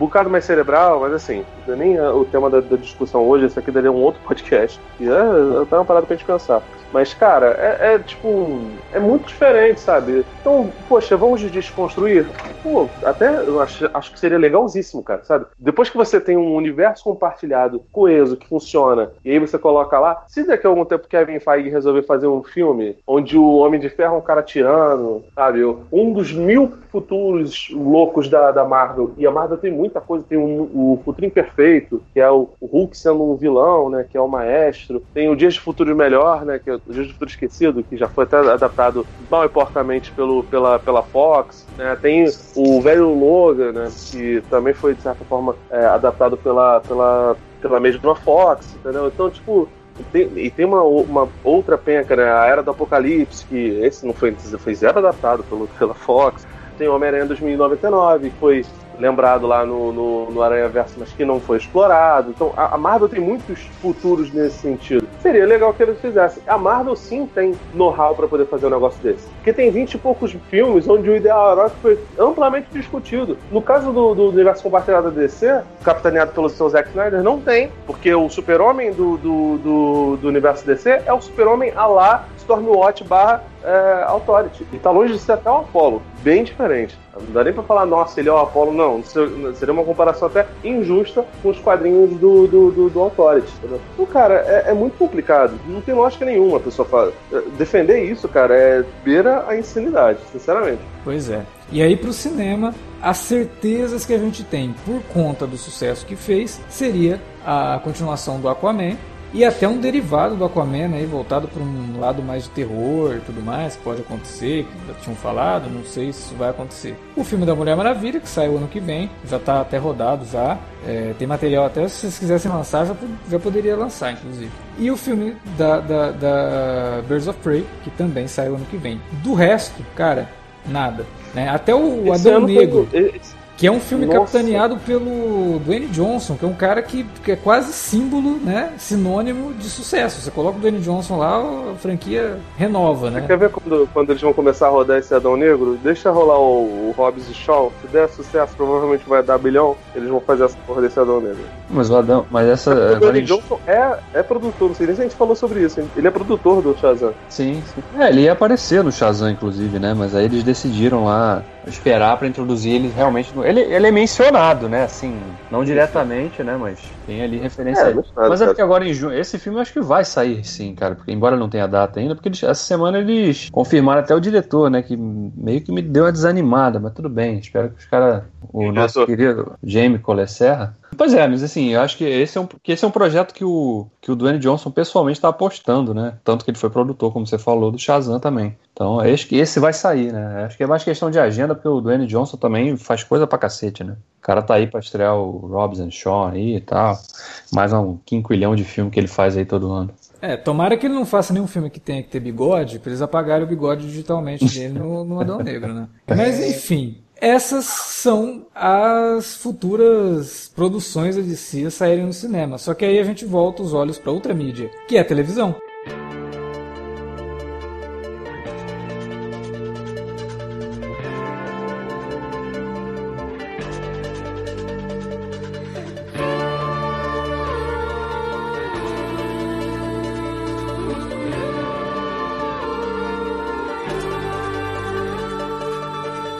Speaker 3: bocado mais cerebral, mas assim, nem o tema da, da discussão hoje, isso aqui daria um outro [laughs] podcast, e é, é uma parada pra gente pensar. Mas, cara, é, é, tipo. É muito diferente, sabe? Então, poxa, vamos desconstruir? Pô, até eu acho, acho que seria legalzíssimo, cara, sabe? Depois que você tem um universo compartilhado, coeso, que funciona, e aí você coloca lá, se daqui a algum tempo Kevin Feige resolver fazer um filme onde o Homem de Ferro é um cara tirano, sabe? Um dos mil futuros loucos da, da Marvel, e a Marvel tem muita coisa, tem o Futuro Imperfeito, que é o, o Hulk sendo um vilão, né? Que é o maestro, tem o Dias de Futuro Melhor, né? Que é o Dias do Futuro Esquecido, que já foi até adaptado mal e porcamente pelo, pela, pela Fox. Né? Tem o velho Logan, né? que também foi, de certa forma, é, adaptado pela, pela, pela mesma Fox, entendeu? Então, tipo, tem, e tem uma, uma outra penca, né? A Era do Apocalipse, que esse não foi, foi zero adaptado pelo, pela Fox. Tem Homem-Aranha 2099, que foi lembrado lá no, no, no Aranha Verso, mas que não foi explorado. Então a, a, Marvel tem muitos futuros nesse sentido. Seria legal que eles fizessem. A Marvel sim tem know-how para poder fazer um negócio desse. Porque tem 20 e poucos filmes onde o ideal heróico foi amplamente discutido. No caso do, do universo compartilhado da DC, capitaneado pelo seu Zack Snyder, não tem. Porque o super-homem do, do, do, do universo DC é o super-homem a lá Stormwatch barra é, Authority. E tá longe de ser até o Apollo. Bem diferente. Não dá nem pra falar, nossa, ele é o Apollo, não. Seria uma comparação até injusta com os quadrinhos do, do, do, do Authority. Entendeu? Cara, é, é, muito complicado. Não tem lógica nenhuma a pessoa fala. Defender isso, cara, é beira a insanidade, sinceramente.
Speaker 1: Pois é. E aí pro cinema, as certezas que a gente tem por conta do sucesso que fez seria a continuação do Aquaman e até um derivado do Aquaman aí, voltado para um lado mais de terror e tudo mais, que pode acontecer, que já tinham falado, não sei se isso vai acontecer. O filme da Mulher Maravilha, que saiu ano que vem, já está até rodado já, é, tem material até, se vocês quisessem lançar, já, já poderia lançar, inclusive. E o filme da, da, da Birds of Prey, que também saiu ano que vem. Do resto, cara, nada. Né? Até o Adão Negro. Foi, que é um filme Nossa. capitaneado pelo Dwayne Johnson, que é um cara que, que, é quase símbolo, né? Sinônimo de sucesso. Você coloca o Dwayne Johnson lá, a franquia renova, né?
Speaker 3: Você quer ver quando, quando eles vão começar a rodar esse Adão Negro? Deixa rolar o, o Hobbs e Shaw. Se der sucesso, provavelmente vai dar bilhão. Eles vão fazer essa porra desse Adão Negro.
Speaker 2: Mas o Adão, mas essa.
Speaker 3: O Dwayne Johnson é, é produtor, não sei nem se a gente falou sobre isso. Hein? Ele é produtor do Shazam.
Speaker 2: Sim, sim. É, ele ia aparecer no Shazam, inclusive, né? Mas aí eles decidiram lá esperar para introduzir ele realmente no... ele, ele é mencionado, né? Assim, não diretamente, né? Mas tem ali referência. É, mas é porque agora em junho, esse filme eu acho que vai sair, sim, cara. Porque embora não tenha data ainda, porque eles, essa semana eles confirmaram até o diretor, né? Que meio que me deu uma desanimada, mas tudo bem. Espero que os caras, o nosso querido Jamie Colesserra, Pois é, mas assim, eu acho que esse é um, que esse é um projeto que o, que o Dwayne Johnson pessoalmente está apostando, né? Tanto que ele foi produtor, como você falou, do Shazam também. Então, acho que esse vai sair, né? Acho que é mais questão de agenda, porque o Dwayne Johnson também faz coisa pra cacete, né? O cara tá aí pra estrear o Robson Shaw aí e tal. Mais um quinquilhão de filme que ele faz aí todo ano.
Speaker 1: É, tomara que ele não faça nenhum filme que tenha que ter bigode, pra eles apagarem o bigode digitalmente [laughs] dele no, no Adão Negro, né? Mas enfim, essas são as futuras produções da DC a saírem no cinema. Só que aí a gente volta os olhos para outra mídia, que é a televisão.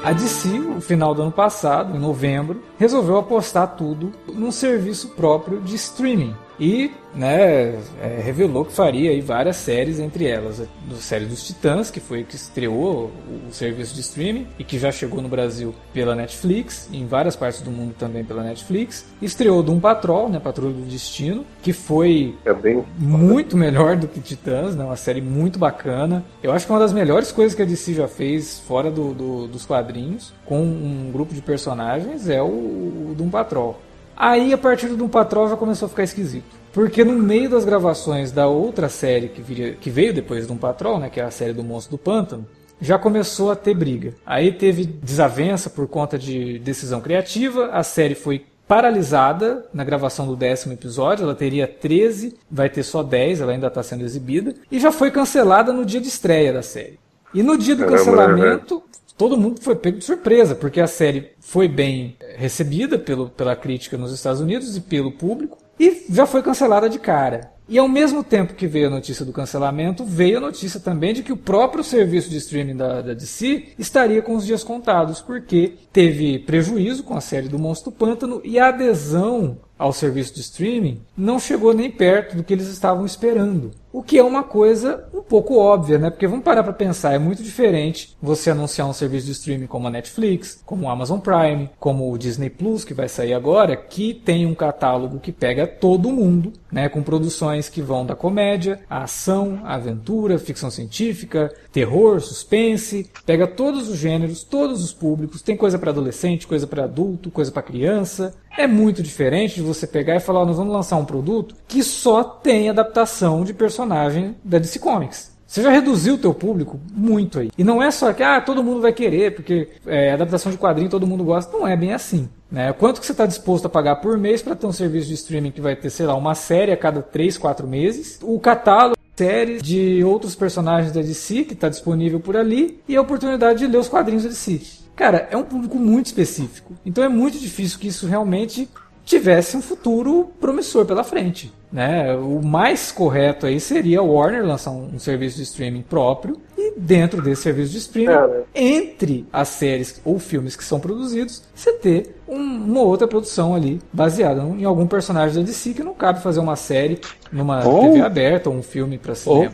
Speaker 1: A DC, final do ano passado, em novembro, resolveu apostar tudo num serviço próprio de streaming. E né, é, revelou que faria várias séries, entre elas a série dos Titãs, que foi que estreou o, serviço de streaming e que já chegou no Brasil pela Netflix, em várias partes do mundo também pela Netflix. Estreou Doom Patrol, né, Patrulha do Destino, que foi
Speaker 3: é bem...
Speaker 1: muito melhor do que Titãs, né, uma série muito bacana. Eu acho que uma das melhores coisas que a DC já fez fora do, do, dos quadrinhos, com um grupo de personagens, é o, o Doom Patrol. Aí, a partir do Patrol, já começou a ficar esquisito. Porque no meio das gravações da outra série que, viria, que veio depois do Patrol, né, que é a série do Monstro do Pântano, já começou a ter briga. Aí teve desavença por conta de decisão criativa, a série foi paralisada na gravação do décimo episódio, ela teria 13, vai ter só 10, ela ainda está sendo exibida, e já foi cancelada no dia de estreia da série. E no dia do cancelamento, todo mundo foi pego de surpresa, porque a série foi bem recebida pelo, pela crítica nos Estados Unidos e pelo público, e já foi cancelada de cara. E ao mesmo tempo que veio a notícia do cancelamento, veio a notícia também de que o próprio serviço de streaming da, da DC estaria com os dias contados, porque teve prejuízo com a série do Monstro do Pântano e a adesão ao serviço de streaming não chegou nem perto do que eles estavam esperando. O que é uma coisa um pouco óbvia, né? Porque vamos parar para pensar, é muito diferente você anunciar um serviço de streaming como a Netflix, como o Amazon Prime, como o Disney Plus, que vai sair agora, que tem um catálogo que pega todo mundo, né? Com produções que vão da comédia, a ação, a aventura, ficção científica, terror, suspense, pega todos os gêneros, todos os públicos, tem coisa para adolescente, coisa para adulto, coisa para criança. É muito diferente de você pegar e falar, nós vamos lançar um produto que só tem adaptação de personagem da DC Comics. Você já reduziu o teu público muito aí. E não é só que ah, todo mundo vai querer, porque é, adaptação de quadrinho todo mundo gosta. Não é bem assim. Né? Quanto que você está disposto a pagar por mês para ter um serviço de streaming que vai ter, sei lá, uma série a cada 3, 4 meses? O catálogo séries de outros personagens da DC que está disponível por ali e a oportunidade de ler os quadrinhos da DC. Cara, é um público muito específico. Então é muito difícil que isso realmente tivesse um futuro promissor pela frente. Né? O mais correto aí seria a Warner lançar um, um serviço de streaming próprio e dentro desse serviço de streaming, é, né? entre as séries ou filmes que são produzidos, você ter uma outra produção ali baseada em algum personagem da DC que não cabe fazer uma série numa ou, TV aberta ou um filme para cinema,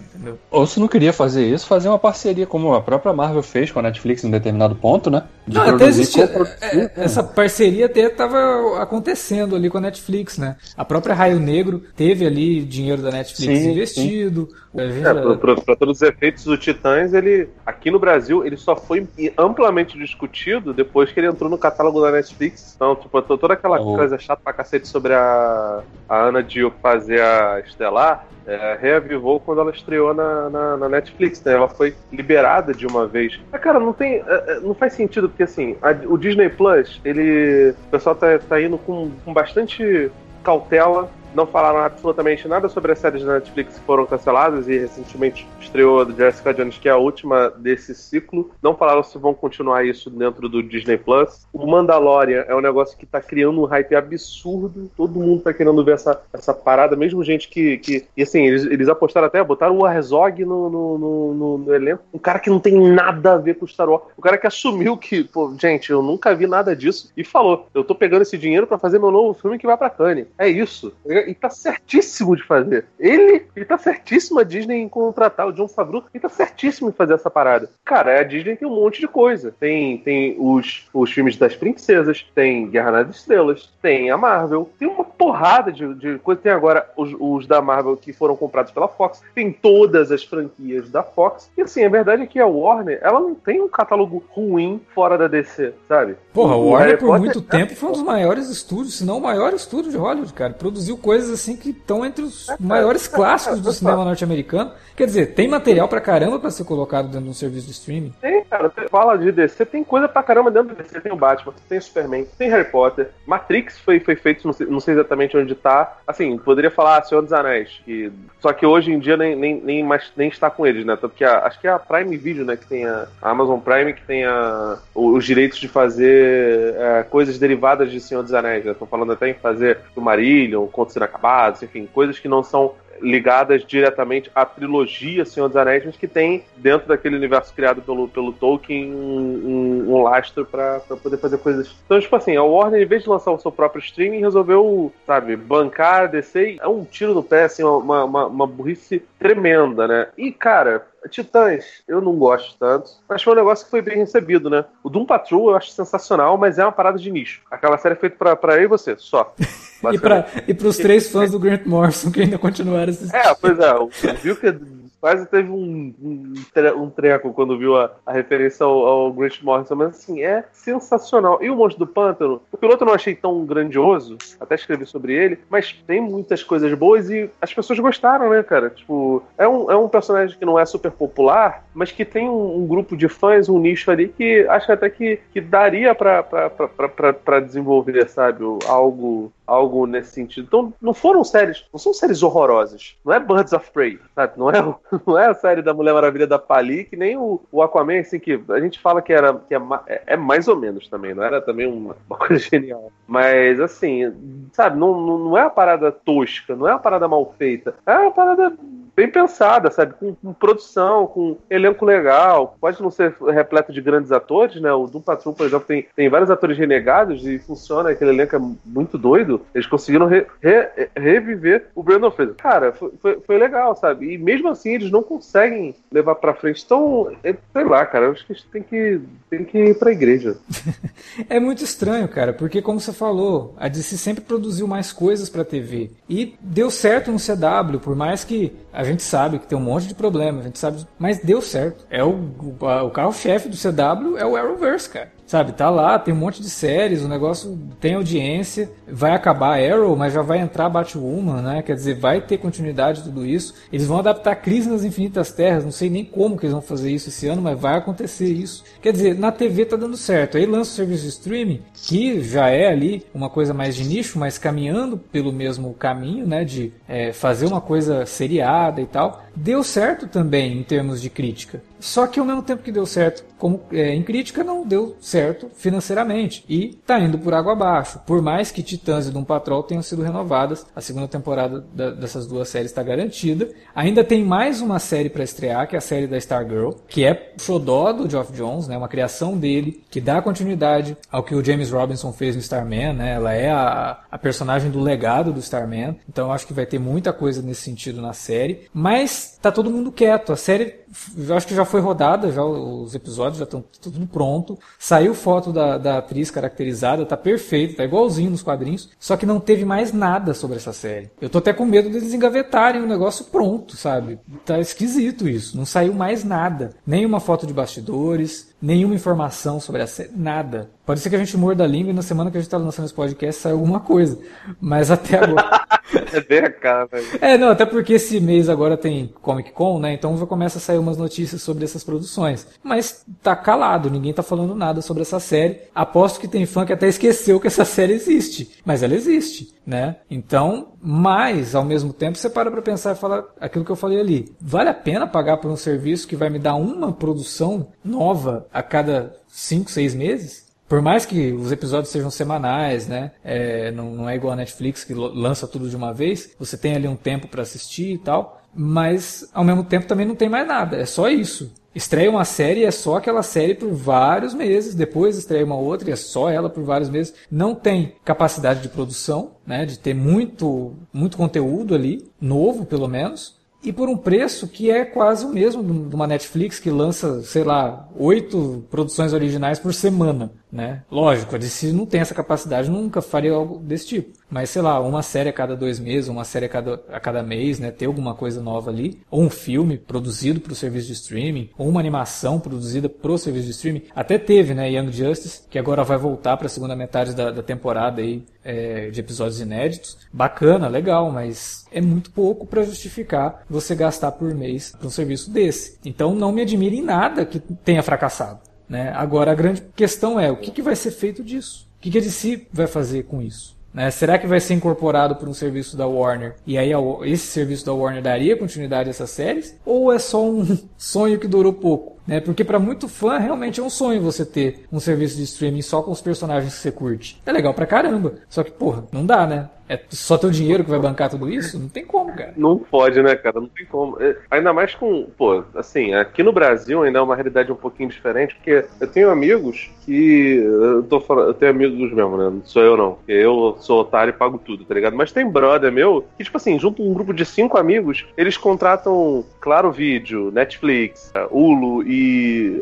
Speaker 2: ou, ou, se não queria fazer isso, fazer uma parceria como a própria Marvel fez com a Netflix em determinado ponto, né?
Speaker 1: De não, até existia, é, é, essa parceria até estava acontecendo ali com a Netflix, né? A própria Raio Negro teve ali dinheiro da Netflix sim, investido.
Speaker 3: É, para todos os efeitos do Titãs, ele aqui no Brasil ele só foi amplamente discutido depois que ele entrou no catálogo da Netflix. Então, tipo, toda aquela oh. coisa chata pra cacete sobre a, a Ana Dio fazer a Estelar, é, reavivou quando ela estreou na, na, na, Netflix, né? Ela foi liberada de uma vez. Mas, cara, não tem. É, é, não faz sentido, porque assim, a, o Disney Plus, ele. O pessoal tá, tá indo com, com bastante cautela não falaram absolutamente nada sobre as séries da Netflix que foram canceladas e recentemente estreou a Jessica Jones, que é a última desse ciclo. Não falaram se vão continuar isso dentro do Disney Plus. O Mandalorian é um negócio que tá criando um hype absurdo. Todo mundo tá querendo ver essa, essa parada, mesmo gente que. que e assim, eles, eles apostaram até, botaram o Herzog no, no, no, no, elenco. Um cara que não tem nada a ver com Star Wars. O cara que assumiu que, pô, gente, eu nunca vi nada disso e falou: eu tô pegando esse dinheiro para fazer meu novo filme que vai pra Cannes. É isso e tá certíssimo de fazer. Ele, ele tá certíssimo a Disney em contratar o John Favreau, ele tá certíssimo em fazer essa parada. Cara, a Disney tem um monte de coisa. Tem, tem os, os filmes das princesas, tem Guerra nas Estrelas, tem a Marvel, tem uma porrada de, de coisa. Tem agora os, os da Marvel que foram comprados pela Fox, tem todas as franquias da Fox. E assim, a verdade é que a Warner, ela não tem um catálogo ruim fora da DC, sabe?
Speaker 1: Porra, o Warner por muito tempo foi um dos maiores estúdios, se não o maior estúdio de Hollywood, cara. Produziu coisa coisas assim que estão entre os maiores clássicos do cinema norte-americano. Quer dizer, tem material pra caramba pra ser colocado dentro de um serviço de streaming?
Speaker 3: Tem, cara. Fala de DC, tem coisa pra caramba dentro do DC. Tem o Batman, tem o Superman, tem Harry Potter. Matrix foi, foi feito, não sei, não sei exatamente onde tá. Assim, poderia falar Senhor dos Anéis. Que... Só que hoje em dia nem, nem, nem, mais, nem está com eles, né? Tanto que a, acho que é a Prime Video, né? Que tem a, a Amazon Prime, que tem a, os direitos de fazer é, coisas derivadas de Senhor dos Anéis. Né? Tô falando até em fazer o Marillion, Contos Inacabados, enfim, coisas que não são ligadas diretamente à trilogia Senhor dos Anéis, mas que tem dentro daquele universo criado pelo, pelo Tolkien um, um, um lastro para poder fazer coisas. Então, tipo assim, a Warner, em vez de lançar o seu próprio streaming, resolveu, sabe, bancar DC. É um tiro no pé, assim, uma, uma, uma burrice tremenda, né? E, cara, Titãs, eu não gosto tanto, mas foi um negócio que foi bem recebido, né? O Doom Patrol eu acho sensacional, mas é uma parada de nicho. Aquela série é feita pra, pra eu e você, só. [laughs]
Speaker 1: e, pra, e pros três fãs do Grant Morrison que ainda continuaram assistindo.
Speaker 3: É, pois é, viu que quase teve um, um, um treco quando viu a, a referência ao, ao Grant Morrison, mas assim, é sensacional. E o Monstro do Pântano, o piloto eu não achei tão grandioso, até escrevi sobre ele, mas tem muitas coisas boas e as pessoas gostaram, né, cara? Tipo, é um, é um personagem que não é super popular, mas que tem um, um grupo de fãs, um nicho ali que acho até que, que daria para desenvolver, sabe? Algo algo nesse sentido. Então, não foram séries, não são séries horrorosas. Não é Birds of Prey, sabe? Não é, [laughs] não é a série da Mulher Maravilha da Pali, que nem o, o Aquaman, assim, que a gente fala que era que é, é, é mais ou menos também, não era também uma, [laughs] uma coisa genial. Mas, assim, sabe, não, não é uma parada tosca, não é uma parada mal feita, é uma parada bem pensada, sabe? Com, com, produção, com elenco legal. Pode não ser repleto de grandes atores, né? O Doom Patrol, por exemplo, tem, tem vários atores renegados e funciona, aquele elenco é muito doido. Eles conseguiram re, re, reviver o Brandon Fraser. Cara, foi, foi, foi, legal, sabe? E mesmo assim, eles não conseguem levar pra frente. Então, é, sei lá, cara, eu acho que a gente tem que, tem que ir pra igreja. [laughs]
Speaker 1: é muito estranho, cara, porque como você falou, a DC sempre produziu mais coisas pra TV. E deu certo no CW, por mais que a gente sabe que tem um monte de problemas, a gente sabe, mas deu certo. É o, o, o carro-chefe do CW é o Arrowverse, cara. Sabe, tá lá, tem um monte de séries, o negócio tem audiência, vai acabar Arrow, mas já vai entrar Batwoman, né? Quer dizer, vai ter continuidade tudo isso. Eles vão adaptar Crise nas Infinitas Terras, não sei nem como que eles vão fazer isso esse ano, mas vai acontecer isso. Quer dizer, na TV tá dando certo. Aí lança o serviço de streaming, que já é ali uma coisa mais de nicho, mas caminhando pelo mesmo caminho, né? De é, fazer uma coisa seriada e tal. Deu certo também em termos de crítica. Só que ao mesmo tempo que deu certo como é, em crítica, não deu certo financeiramente. E tá indo por água abaixo. Por mais que Titãs e Doom Patrol tenham sido renovadas, a segunda temporada da, dessas duas séries está garantida. Ainda tem mais uma série para estrear, que é a série da Stargirl, que é xodó do Geoff Jones, né, uma criação dele, que dá continuidade ao que o James Robinson fez no Starman. Né, ela é a, a personagem do legado do Starman. Então acho que vai ter muita coisa nesse sentido na série. Mas tá todo mundo quieto. A série, eu acho que já foi rodada, já os episódios já estão tudo pronto. Saiu foto da, da atriz caracterizada, tá perfeito, tá igualzinho nos quadrinhos. Só que não teve mais nada sobre essa série. Eu tô até com medo deles engavetarem o negócio pronto, sabe? Tá esquisito isso. Não saiu mais nada. Nem uma foto de bastidores, nenhuma informação sobre a série, nada. Pode ser que a gente morda a língua e na semana que a gente tá lançando esse podcast sai alguma coisa. Mas até agora. [laughs]
Speaker 3: é bem a cara, velho.
Speaker 1: É, não, até porque esse mês agora tem Comic Con, né? Então já começa a sair umas notícias sobre essas produções. Mas tá calado, ninguém tá falando nada sobre essa série. Aposto que tem fã que até esqueceu que essa série existe. Mas ela existe, né? Então, mas ao mesmo tempo você para pra pensar e falar aquilo que eu falei ali. Vale a pena pagar por um serviço que vai me dar uma produção nova a cada 5, 6 meses? Por mais que os episódios sejam semanais, né? É, não, não, é igual a Netflix que lança tudo de uma vez. Você tem ali um tempo para assistir e tal. Mas ao mesmo tempo também não tem mais nada. É só isso. Estreia uma série é só aquela série por vários meses. Depois estreia uma outra e é só ela por vários meses. Não tem capacidade de produção, né? De ter muito, muito conteúdo ali, novo pelo menos e por um preço que é quase o mesmo de uma Netflix que lança, sei lá, oito produções originais por semana. Né? Lógico, a DC não tem essa capacidade, nunca faria algo desse tipo. Mas, sei lá, uma série a cada dois meses, uma série a cada, a cada mês, né? Ter alguma coisa nova ali. Ou um filme produzido para o serviço de streaming. Ou uma animação produzida para o serviço de streaming. Até teve, né? Young Justice, que agora vai voltar para a segunda metade da, da temporada aí, é, de episódios inéditos. Bacana, legal, mas é muito pouco para justificar você gastar por mês para um serviço desse. Então não me admire em nada que tenha fracassado. Né? Agora a grande questão é o que, que vai ser feito disso? O que, que a DC vai fazer com isso? Né? Será que vai ser incorporado por um serviço da Warner e aí esse serviço da Warner daria continuidade a essas séries? Ou é só um [laughs] sonho que durou pouco? Né? Porque para muito fã realmente é um sonho você ter um serviço de streaming só com os personagens que você curte. É legal pra caramba. Só que, porra, não dá, né? É só teu dinheiro que vai bancar tudo isso? Não tem como, cara.
Speaker 3: Não pode, né, cara? Não tem como. É, ainda mais com. Pô, assim, aqui no Brasil ainda é uma realidade um pouquinho diferente, porque eu tenho amigos que. Eu, tô falando, eu tenho amigos mesmo, né? Não sou eu, não. Eu sou otário e pago tudo, tá ligado? Mas tem brother meu que, tipo assim, junto um grupo de cinco amigos, eles contratam Claro Vídeo, Netflix, Hulu e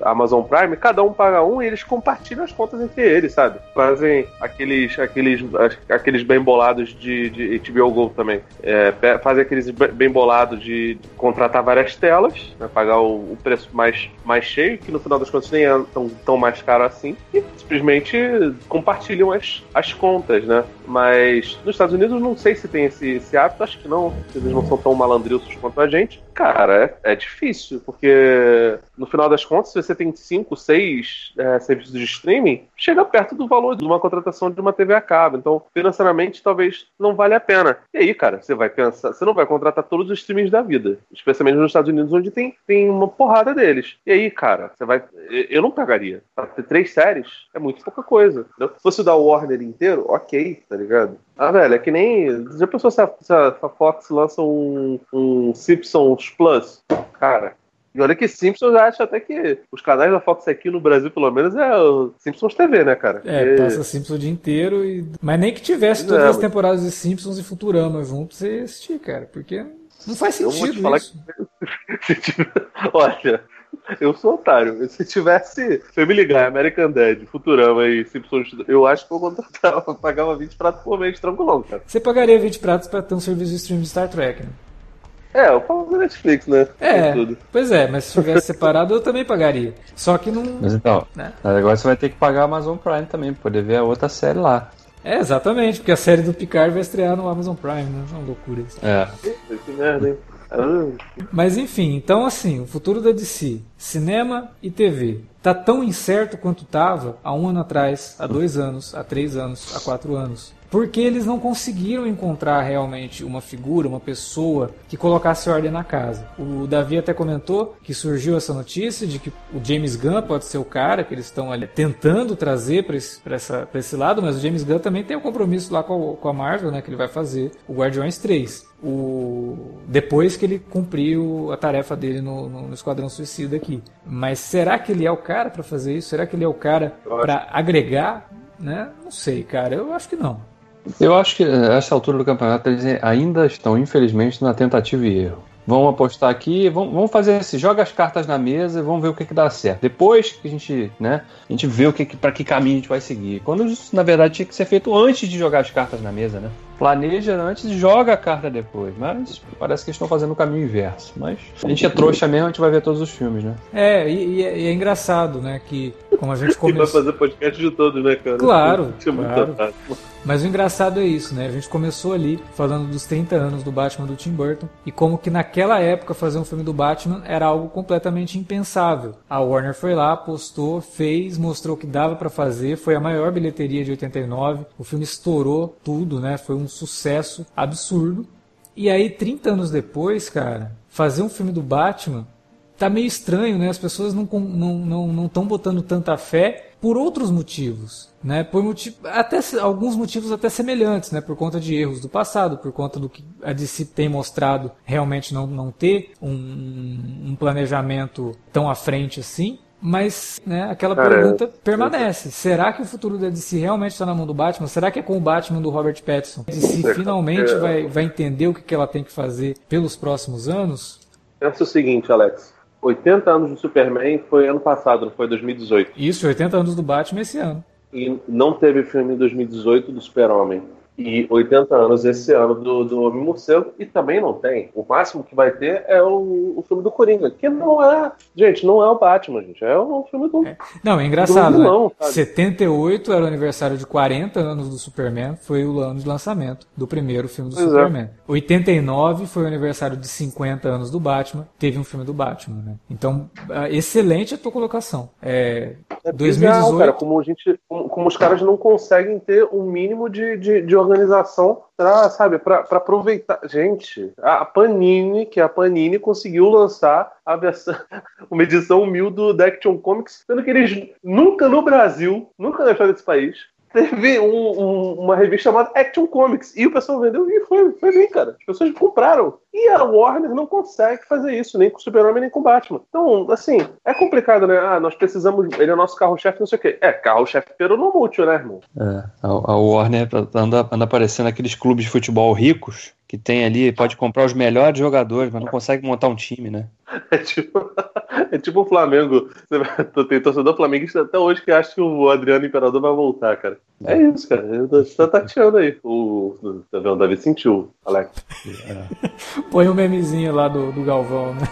Speaker 3: Amazon Prime, cada um paga um e eles compartilham as contas entre eles, sabe? Fazem aqueles, aqueles, aqueles bem bolados de, de HBO Go também. É, fazer aqueles bem bolados de contratar várias telas, né, pagar o, o, preço mais, mais cheio, que no final das contas nem é tão, tão mais caro assim, e simplesmente compartilham as, as contas, né? Mas nos Estados Unidos não sei se tem esse, esse hábito, acho que não, eles não são tão malandrilsos quanto a gente. Cara, é, é difícil, porque no final das contas, se você tem 5, 6 é, serviços de streaming, chega perto do valor de uma contratação de uma TV a cabo. Então, financeiramente, talvez não vale a pena. E aí, cara, você vai pensar, você não vai contratar todos os streamings da vida, especialmente nos Estados Unidos, onde tem, tem uma porrada deles. E aí, cara, você vai. Eu não pagaria. Pra ter três séries é muito pouca coisa. Se fosse o da Warner inteiro, ok, tá ligado? Ah, velho, é que nem. Já pensou se a, se a Fox lança um, um Simpsons Plus? Cara, e olha que Simpsons acha até que os canais da Fox aqui no Brasil, pelo menos, é o Simpsons TV, né, cara?
Speaker 1: É, passa Simpsons o dia inteiro. E... Mas nem que tivesse todas é, as temporadas de Simpsons e Futurama juntos, você assistir, cara. Porque não faz sentido eu isso.
Speaker 3: Que... [laughs] olha, eu sou otário. Se tivesse Family Guy, American Dad, Futurama e Simpsons, eu acho que eu contratava, [laughs] pagava 20 pratos por mês tranquilão, cara.
Speaker 1: Você pagaria 20 pratos pra ter um serviço de stream de Star Trek, né?
Speaker 3: É, eu pago da Netflix, né?
Speaker 1: É, pois é, mas se tivesse separado eu também pagaria. Só que não.
Speaker 2: Mas então, né? agora você vai ter que pagar a Amazon Prime também, pra poder ver a outra série lá.
Speaker 1: É, exatamente, porque a série do Picard vai estrear no Amazon Prime, né? É uma loucura isso.
Speaker 2: É.
Speaker 3: Que merda, hein?
Speaker 1: Mas enfim, então assim, o futuro da DC, cinema e TV, tá tão incerto quanto tava há um ano atrás, há dois anos, há três anos, há quatro anos porque eles não conseguiram encontrar realmente uma figura, uma pessoa que colocasse ordem na casa. O Davi até comentou que surgiu essa notícia de que o James Gunn pode ser o cara que eles estão ali tentando trazer para esse, esse lado, mas o James Gunn também tem um compromisso lá com, com a Marvel, né, que ele vai fazer o Guardiões 3. O... depois que ele cumpriu a tarefa dele no, no, no, Esquadrão Suicida aqui. Mas será que ele é o cara para fazer isso? Será que ele é o cara para agregar? Né? Não sei, cara. Eu acho que não.
Speaker 2: Eu acho que a essa altura do campeonato eles ainda estão, infelizmente, na tentativa e erro. Vamos apostar aqui, vamos, vamos fazer assim, joga as cartas na mesa e vamos ver o que, que dá certo. Depois que a gente, né, a gente vê o que, para que caminho a gente vai seguir. Quando isso, na verdade, tinha que ser feito antes de jogar as cartas na mesa, né? Planeja antes e joga a carta depois. Mas parece que estão fazendo o caminho inverso. Mas a gente é trouxa mesmo, a gente vai ver todos os filmes, né?
Speaker 1: É, e, e, é, e é, engraçado, né, que como a gente [laughs] começou...
Speaker 3: vai fazer podcast de todos, né, cara?
Speaker 1: Claro, claro. Mas o engraçado é isso, né? A gente começou ali falando dos 30 anos do Batman do Tim Burton e como que naquela época fazer um filme do Batman era algo completamente impensável. A Warner foi lá, postou, fez, mostrou que dava para fazer, foi a maior bilheteria de 89. O filme estourou tudo, né? Foi um sucesso absurdo. E aí 30 anos depois, cara, fazer um filme do Batman tá meio estranho, né? As pessoas não estão não, não, não botando tanta fé por outros motivos, né? Por motivo, até alguns motivos até semelhantes, né? Por conta de erros do passado, por conta do que a DC tem mostrado realmente não, não ter um, um planejamento tão à frente assim. Mas né, aquela Cara, pergunta permanece. Será que o futuro da DC realmente está na mão do Batman? Será que é com o Batman do Robert Pattinson? A DC finalmente é. vai, vai entender o que, que ela tem que fazer pelos próximos anos?
Speaker 3: Pensa o seguinte, Alex. 80 anos do Superman foi ano passado, não foi 2018.
Speaker 1: Isso, 80 anos do Batman esse ano.
Speaker 3: e não teve filme em 2018 do Super-Homem e 80 anos esse ano do, do Homem Morcego, e também não tem. O máximo que vai ter é o, o filme do Coringa, que não é. Gente, não é o Batman, gente. É o filme do.
Speaker 1: É. Não, é engraçado. Vilão, né? 78 era o aniversário de 40 anos do Superman, foi o ano de lançamento do primeiro filme do pois é. Superman. É. 89 foi o aniversário de 50 anos do Batman, teve um filme do Batman, né? Então, excelente a tua colocação. É,
Speaker 3: é 2018. Bizarro, cara, como, a gente, como, como, os caras não conseguem ter um mínimo de, de, de organização para, sabe, para aproveitar. Gente, a Panini, que é a Panini conseguiu lançar a versão, [laughs] uma edição mil do Action Comics, sendo que eles nunca no Brasil, nunca na história desse país, teve um, um, uma revista chamada Action Comics e o pessoal vendeu e foi, foi bem, cara. As pessoas compraram. E a Warner não consegue fazer isso, nem com o Super-Homem, nem com o Batman. Então, assim, é complicado, né? Ah, nós precisamos. Ele é o nosso carro-chefe, não sei o quê. É, carro-chefe peronomútil, né, irmão?
Speaker 2: É, a, a Warner anda, anda aparecendo aqueles clubes de futebol ricos que tem ali, pode comprar os melhores jogadores, mas não consegue montar um time, né? [laughs]
Speaker 3: É tipo, é tipo o Flamengo. [laughs] Tem torcedor flamenguista até hoje que acha que o Adriano Imperador vai voltar, cara. É isso, cara. Você tá tateando aí. O, tá vendo? O Davi sentiu, Alex.
Speaker 1: É. [laughs] Põe o um memezinho lá do, do Galvão, né?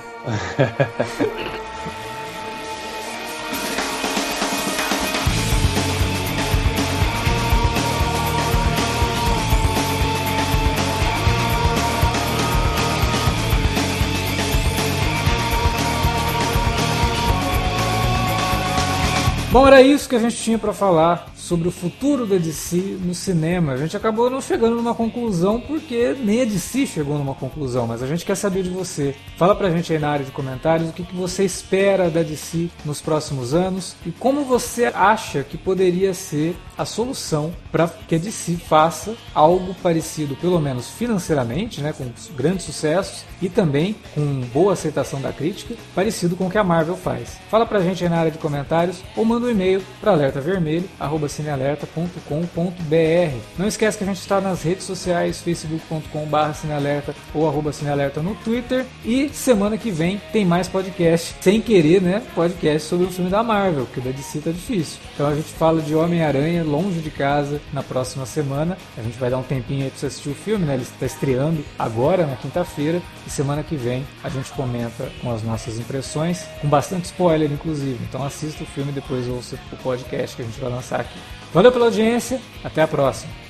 Speaker 1: Bom, era isso que a gente tinha para falar sobre o futuro da DC no cinema. A gente acabou não chegando numa conclusão porque nem a DC chegou numa conclusão, mas a gente quer saber de você. Fala pra gente aí na área de comentários o que, que você espera da DC nos próximos anos e como você acha que poderia ser a solução para que a DC faça algo parecido, pelo menos financeiramente, né, com grandes sucessos e também com boa aceitação da crítica, parecido com o que a Marvel faz. Fala pra gente aí na área de comentários ou manda um e-mail para alertavermelho@cinealerta.com.br. Não esquece que a gente está nas redes sociais facebook.com/cinealerta ou arroba cinealerta no Twitter e semana que vem tem mais podcast, sem querer, né? Podcast sobre o filme da Marvel, que da DC tá difícil. Então a gente fala de Homem-Aranha longe de casa na próxima semana. A gente vai dar um tempinho aí pra você assistir o filme, né? Ele está estreando agora na quinta-feira e semana que vem a gente comenta com as nossas impressões, com bastante spoiler inclusive. Então assista o filme e depois ouça o podcast que a gente vai lançar aqui. Valeu pela audiência, até a próxima.